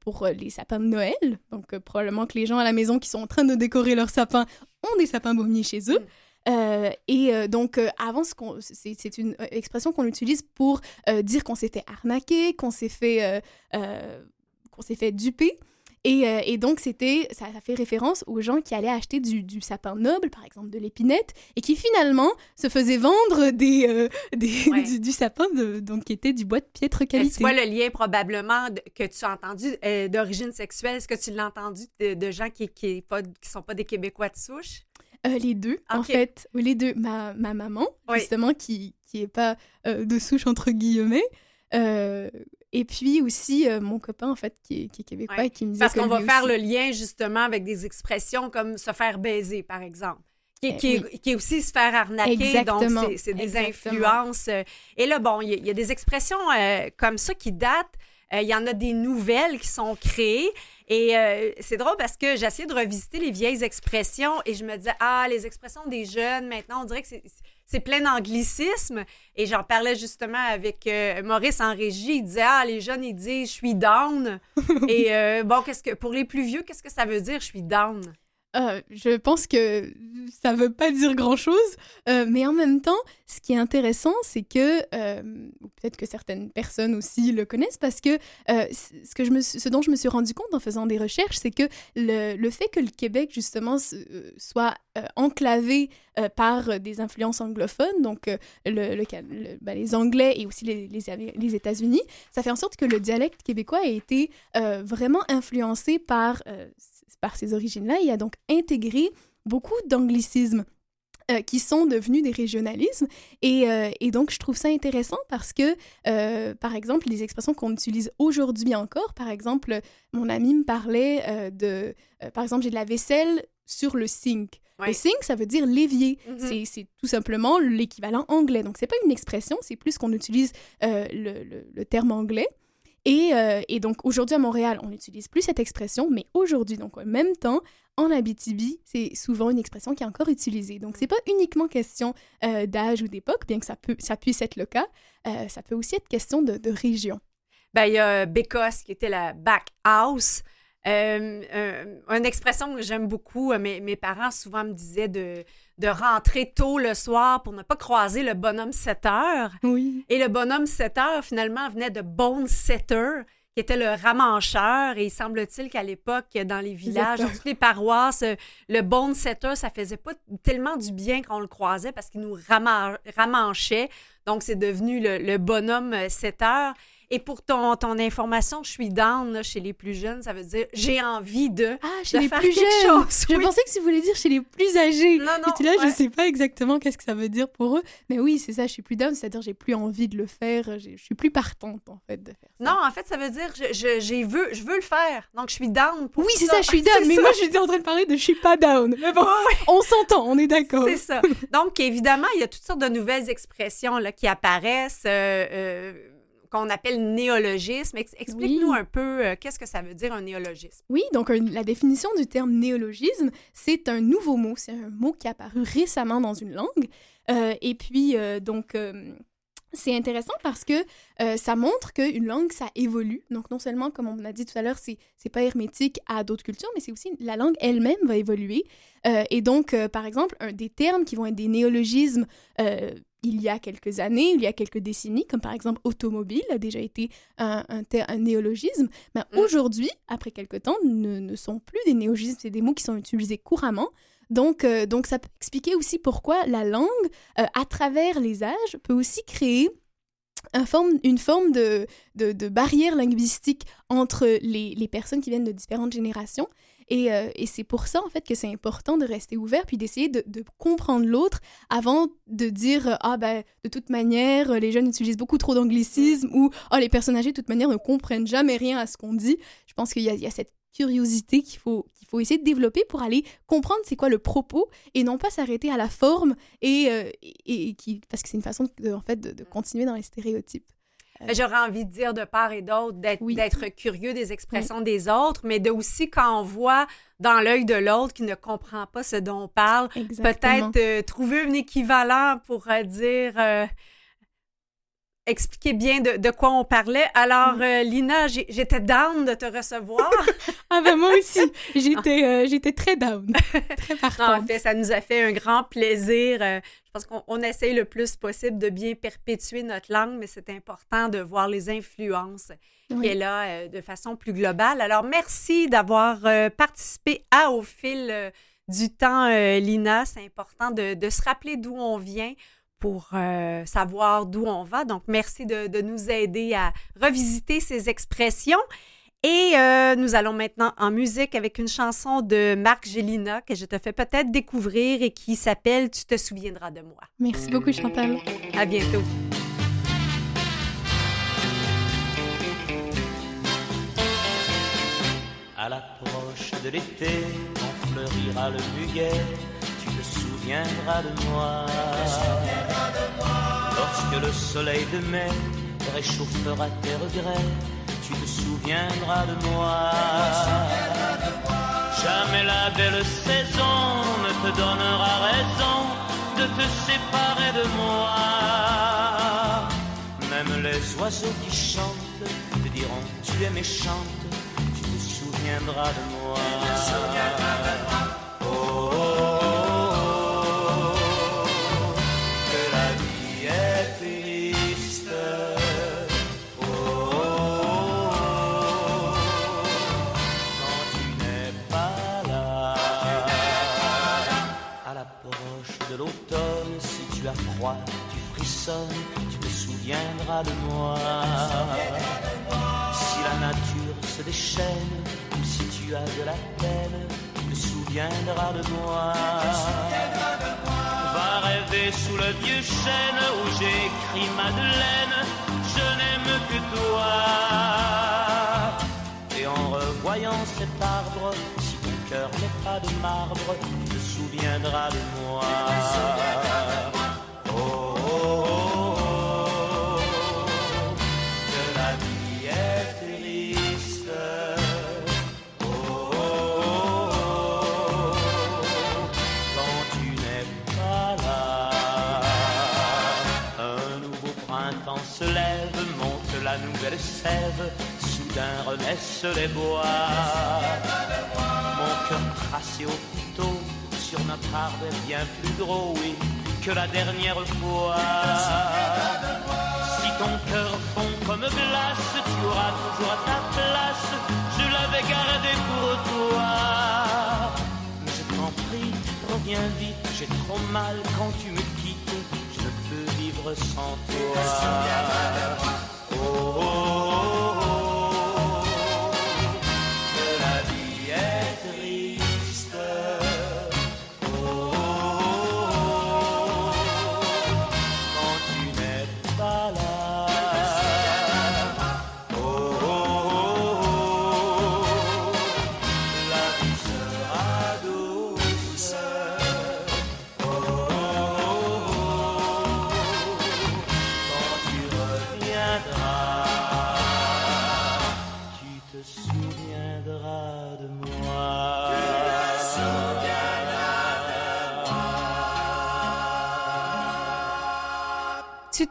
pour les sapins de Noël. Donc, probablement que les gens à la maison qui sont en train de décorer leur sapin ont des sapins baumiers chez eux. Euh, et euh, donc, euh, avant, c'est c'est une expression qu'on utilise pour dire qu'on s'est fait arnaquer, qu'on s'est fait, qu'on s'est fait duper. Et, euh, et donc, c'était, ça, ça fait référence aux gens qui allaient acheter du, du sapin noble, par exemple de l'épinette, et qui finalement se faisaient vendre des, euh, [laughs] des- du, du sapin de, donc, qui était du bois de piètre qualité. quoi le lien probablement de- que tu as entendu euh, d'origine sexuelle? Est-ce que tu l'as entendu de, de gens qui qui sont pas des Québécois de souche? Euh, les deux, en fait. Oui, Les deux. Ma, ma maman, Oui. justement, qui qui est pas euh, de souche, entre guillemets. Euh, et puis aussi euh, mon copain, en fait, qui est, qui est québécois Ouais. et qui me disait Parce qu'on va faire le lien justement avec des expressions comme se faire baiser, par exemple. Qui, Eh qui est, oui. qui est aussi se faire arnaquer, Exactement. donc c'est- c'est des Exactement. influences. Et là, bon, il y, a- il y a des expressions comme ça qui datent. Euh, Il y en a des nouvelles qui sont créées. Et euh, c'est drôle parce que j'essayais de revisiter les vieilles expressions et je me disais, ah, les expressions des jeunes, maintenant, on dirait que c'est- plein d'anglicismes. Et j'en parlais justement avec euh, Maurice en régie. Il disait, ah, les jeunes, ils disent, je suis down. [laughs] et euh, bon, qu'est-ce que pour les plus vieux, qu'est-ce que ça veut dire, je suis down? Euh, je pense que ça veut pas dire grand-chose, euh, mais en même temps, ce qui est intéressant, c'est que, euh, peut-être que certaines personnes aussi le connaissent, parce que ce, dont je me suis rendu compte en faisant des recherches, c'est que le, fait que le Québec, justement, soit enclavé par des influences anglophones, donc ben, les Anglais et aussi les, les, États-Unis, ça fait en sorte que le dialecte québécois a été vraiment influencé par, par ces origines-là. Il a donc intégré beaucoup d'anglicismes. euh, qui sont devenus des régionalismes. Et, euh, et donc, je trouve ça intéressant parce que, euh, par exemple, les expressions qu'on utilise aujourd'hui encore, par exemple, mon ami me parlait de, par exemple, j'ai de la vaisselle sur le sink. Ouais. Le sink, ça veut dire l'évier. Mhm. C'est- C'est tout simplement l'équivalent anglais. Donc, c'est pas une expression, c'est plus qu'on utilise le, le- le terme anglais. Et, euh, et donc, aujourd'hui à Montréal, on n'utilise plus cette expression, mais aujourd'hui, donc en même temps, en Abitibi, c'est souvent une expression qui est encore utilisée. Donc, c'est pas uniquement question euh, d'âge ou d'époque, bien que ça, puisse être le cas. Euh, ça peut aussi être question de, de région. Ben, il y a Bécosse qui était la back house. Euh, euh, une expression que j'aime beaucoup. euh, Mes, mes parents souvent me disaient de, de rentrer tôt le soir pour ne pas croiser le bonhomme 7 heures. Oui. Et le bonhomme 7 heures, finalement, venait de Bone Setter, qui était le ramancheur. Et il semble-t-il qu'à l'époque, dans les villages, dans toutes les paroisses, le Bone Setter, ça faisait pas tellement du bien quand on le croisait parce qu'il nous rama- ramanchait. Donc, c'est devenu le, le bonhomme 7 heures. Et pour ton, ton information, je suis down là, chez les plus jeunes, ça veut dire j'ai envie de. Ah, chez de les faire plus quelque jeunes! chose, Je oui. pensais que tu voulais dire chez les plus âgés. Non, non, J'étais là, ouais. je sais pas exactement qu'est-ce que ça veut dire pour eux. Mais oui, c'est ça, je suis plus down, c'est-à-dire j'ai plus envie de le faire. Je suis plus partante, en fait, de faire ça. Non, en fait, ça veut dire je, je, veux, je veux le faire. Donc, je suis down pour Oui, c'est ça, je suis [laughs] down. Mais ça. moi, j'étais en train de parler de je suis pas down. Mais bon, on s'entend, on est d'accord. C'est ça. Donc, évidemment, il y a toutes sortes de nouvelles expressions là, qui apparaissent. euh, euh, qu'on appelle néologisme. Ex- Explique-nous un peu euh, qu'est-ce que ça veut dire un néologisme? Oui, donc un- la définition du terme néologisme, c'est un nouveau mot. C'est un mot qui est apparu récemment dans une langue. Euh, et puis, euh, donc, c'est intéressant parce que euh, ça montre qu'une langue, ça évolue. Donc, non seulement, comme on a dit tout à l'heure, c'est c'est pas hermétique à d'autres cultures, mais c'est aussi la langue elle-même va évoluer. Euh, et donc, euh, par exemple, un des termes qui vont être des néologismes il y a quelques années, il y a quelques décennies, comme par exemple automobile, a déjà été un, un, ter- un néologisme. Mais aujourd'hui, après quelques temps, ne, ne sont plus des néologismes, c'est des mots qui sont utilisés couramment. Donc, euh, donc, ça peut expliquer aussi pourquoi la langue, euh, à travers les âges, peut aussi créer un forme, une forme de, de, de barrière linguistique entre les, les personnes qui viennent de différentes générations. Et, euh, et c'est pour ça, en fait, que c'est important de rester ouvert puis d'essayer de, de comprendre l'autre avant de dire euh, Ah, ben, de toute manière, euh, les jeunes utilisent beaucoup trop d'anglicismes ou Ah, les personnes âgées, de toute manière, ne comprennent jamais rien à ce qu'on dit. Je pense qu'il y, a- il y a cette curiosité qu'il faut, qu'il faut essayer de développer pour aller comprendre c'est quoi le propos et non pas s'arrêter à la forme et, euh, et, et qui, parce que c'est une façon de, en fait, de, de continuer dans les stéréotypes. Ben, J'aurais envie de dire de part et d'autre d'être curieux des expressions des autres, mais de aussi quand on voit dans l'œil de l'autre qui ne comprend pas ce dont on parle, peut-être euh, trouver un équivalent pour euh, dire euh, expliquer bien de, de quoi on parlait. Alors, euh, Lina, j'ai- j'étais down de te recevoir. [laughs] ah ben moi aussi, j'étais euh, j'étais très down, [laughs] très partante. En fait, ça nous a fait un grand plaisir. Pense qu'on on essaye le plus possible de bien perpétuer notre langue, mais c'est important de voir les influences Oui. qu'elle a euh, de façon plus globale. Alors, merci d'avoir euh, participé à Au fil euh, du temps, Lina. C'est important de, de se rappeler d'où on vient pour savoir d'où on va. Donc, merci de, de nous aider à revisiter ces expressions. Et euh, nous allons maintenant en musique avec une chanson de Marc Gélina que je te fais peut-être découvrir et qui s'appelle Tu te souviendras de moi. Merci beaucoup, Chantal. À bientôt. À l'approche de l'été, quand fleurira le muguet, tu te souviendras de moi. Lorsque le soleil de mai réchauffera tes regrets, tu te souviendras de moi. Jamais la belle saison ne te donnera raison de te séparer de moi. Même les oiseaux qui chantent te diront tu es méchante, tu te souviendras de moi. Souviendras de moi. Si la nature se déchaîne, ou si tu as de la peine, te souviendras de moi. Va rêver sous le vieux chêne où j'ai écrit Madeleine, je n'aime que toi. Et en revoyant cet arbre, si ton cœur n'est pas de marbre, tu te souviendras de moi. Soudain renaissent les bois. Mon cœur tracé au couteau, sur notre arbre est bien plus gros, que la dernière fois. Si ton cœur fond comme glace, tu auras toujours ta place, je l'avais gardé pour toi. Mais je t'en prie, reviens vite, j'ai trop mal quand tu me quittes, je ne peux vivre sans toi. Oh, oh, oh, oh,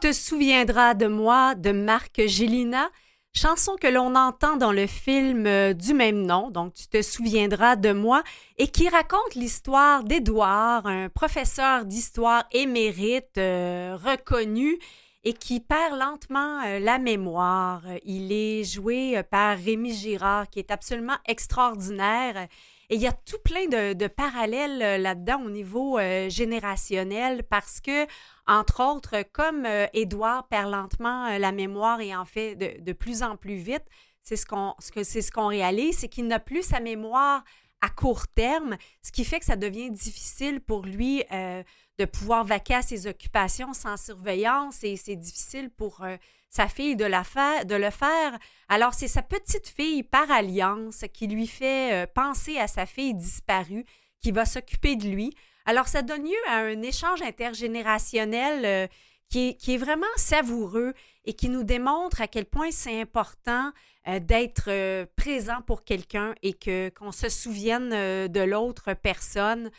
te souviendras de moi de Marc Gélina, chanson que l'on entend dans le film euh, du même nom, donc tu te souviendras de moi, et qui raconte l'histoire d'Édouard, un professeur d'histoire émérite euh, reconnu et qui perd lentement euh, la mémoire. Il est joué par Rémi Girard, qui est absolument extraordinaire. Et il y a tout plein de, de parallèles là-dedans au niveau générationnel parce que entre autres, comme euh, Édouard perd lentement euh, la mémoire et en fait de, de plus en plus vite, c'est ce qu'on ce qu'on réalise, c'est qu'il n'a plus sa mémoire à court terme, ce qui fait que ça devient difficile pour lui euh, de pouvoir vaquer à ses occupations sans surveillance et c'est difficile pour sa fille de, la de le faire. Alors c'est sa petite fille par alliance qui lui fait penser à sa fille disparue, qui va s'occuper de lui. Alors, ça donne lieu à un échange intergénérationnel euh, qui, est, vraiment savoureux et qui nous démontre à quel point c'est important euh, d'être euh, présent pour quelqu'un et que qu'on se souvienne de l'autre personne.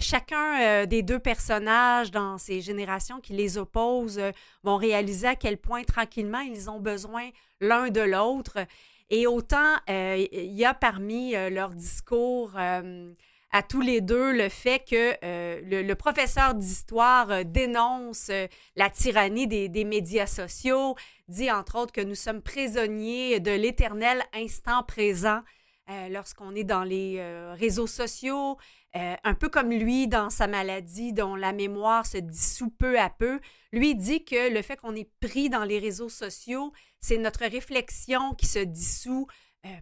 chacun des deux personnages dans ces générations qui les opposent vont réaliser à quel point tranquillement ils ont besoin l'un de l'autre. Et autant il y a parmi leurs discours à tous les deux le fait que euh, le, professeur d'histoire euh, dénonce euh, la tyrannie des, médias sociaux, dit entre autres que nous sommes prisonniers de l'éternel instant présent lorsqu'on est dans les réseaux sociaux, un peu comme lui dans sa maladie dont la mémoire se dissout peu à peu. Lui dit que le fait qu'on est pris dans les réseaux sociaux, c'est notre réflexion qui se dissout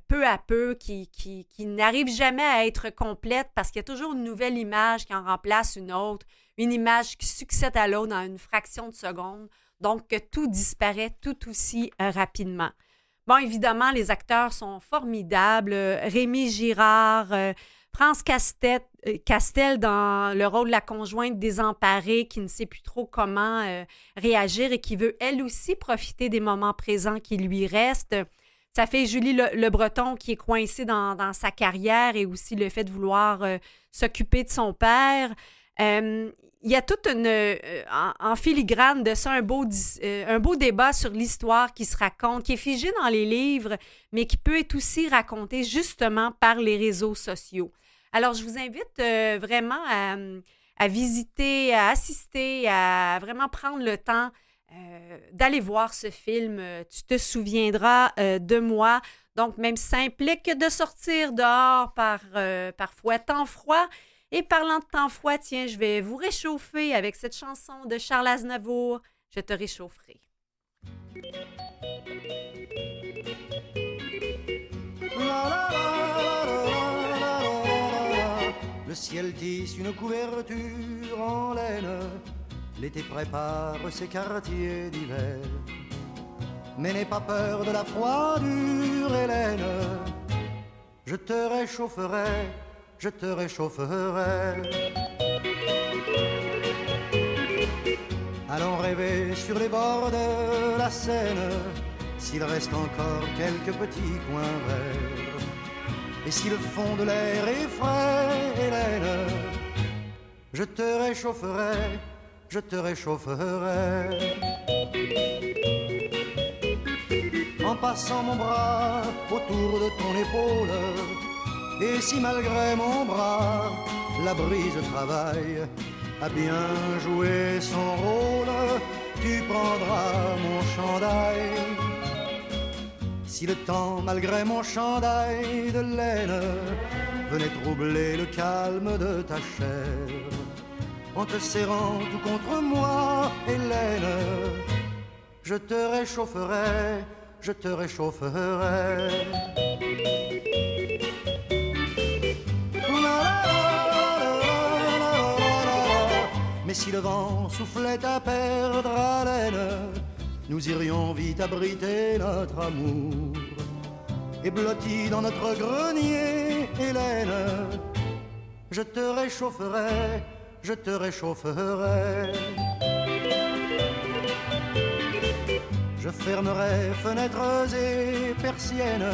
peu à peu, qui, qui, qui n'arrive jamais à être complète parce qu'il y a toujours une nouvelle image qui en remplace une autre, une image qui succède à l'autre dans une fraction de seconde, donc que tout disparaît tout aussi euh, rapidement. Bon, évidemment, les acteurs sont formidables. Rémi Girard, euh, France Castel dans le rôle de la conjointe désemparée qui ne sait plus trop comment réagir et qui veut elle aussi profiter des moments présents qui lui restent. Ça fait Julie le, Breton qui est coincée dans, sa carrière et aussi le fait de vouloir euh, s'occuper de son père. Euh, il y a toute une, euh, en, filigrane de ça, un beau, un beau débat sur l'histoire qui se raconte, qui est figé dans les livres, mais qui peut être aussi raconté justement par les réseaux sociaux. Alors, je vous invite vraiment à, à, visiter, à assister, à vraiment prendre le temps euh, d'aller voir ce film. Euh, tu te souviendras euh, de moi. Donc, même ça implique de sortir dehors par parfois temps froid. Et parlant de temps froid, tiens, je vais vous réchauffer avec cette chanson de Charles Aznavour. Je te réchaufferai. Le ciel tisse une couverture en laine L'été prépare ses quartiers d'hiver. Mais n'aie pas peur de la froidure, Hélène. Je te réchaufferai, je te réchaufferai. Allons rêver sur les bords de la Seine, s'il reste encore quelques petits coins verts. Et si le fond de l'air est frais, Hélène, je te réchaufferai je te réchaufferai. En passant mon bras autour de ton épaule, et si malgré mon bras, la brise travaille à bien jouer son rôle, tu prendras mon chandail. Si le temps, malgré mon chandail de laine, venait troubler le calme de ta chair, en te serrant tout contre moi, Hélène. Je te réchaufferai, je te réchaufferai. Mais si le vent soufflait à perdre haleine, nous irions vite abriter notre amour. Et blotti dans notre grenier, Hélène, je te réchaufferai je te réchaufferai. Je fermerai fenêtres et persiennes,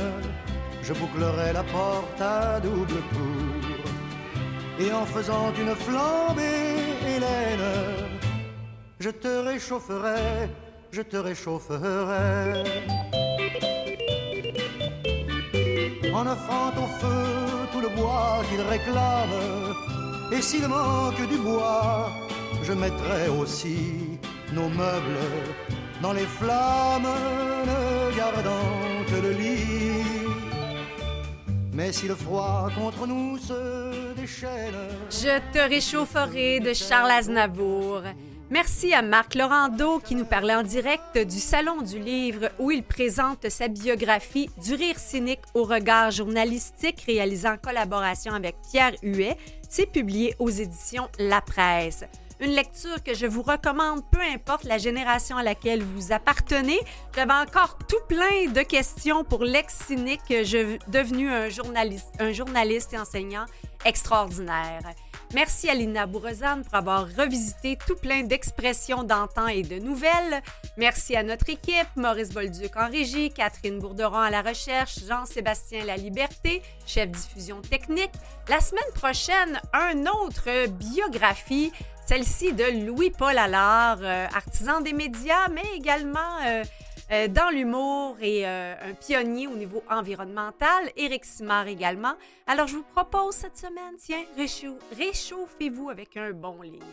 je bouclerai la porte à double tour. Et en faisant une flambée, Hélène, je te réchaufferai, je te réchaufferai. En offrant au feu tout le bois qu'il réclame, et s'il manque du bois, je mettrai aussi nos meubles dans les flammes, ne gardant que le lit. Mais si le froid contre nous se déchaîne. Je te réchaufferai de Charles Aznavour. Merci à Marc Laurando qui nous parlait en direct du Salon du Livre où il présente sa biographie Du rire cynique au regard journalistique réalisé en collaboration avec Pierre Huet. C'est publié aux éditions La Presse. Une lecture que je vous recommande, peu importe la génération à laquelle vous appartenez. J'avais encore tout plein de questions pour l'ex-cynique, devenu un journaliste, un journaliste et enseignant extraordinaire. Merci à Lina Bourrezane pour avoir revisité tout plein d'expressions d'antan et de nouvelles. Merci à notre équipe, Maurice Bolduc en régie, Catherine Bourderon à la recherche, Jean-Sébastien La Liberté, chef diffusion technique. La semaine prochaine, un autre biographie, celle-ci de Louis-Paul Allard, euh, artisan des médias, mais également euh, euh, dans l'humour et euh, un pionnier au niveau environnemental. Éric Simard également. Alors, je vous propose cette semaine, tiens, réchau- réchauffez-vous avec un bon livre.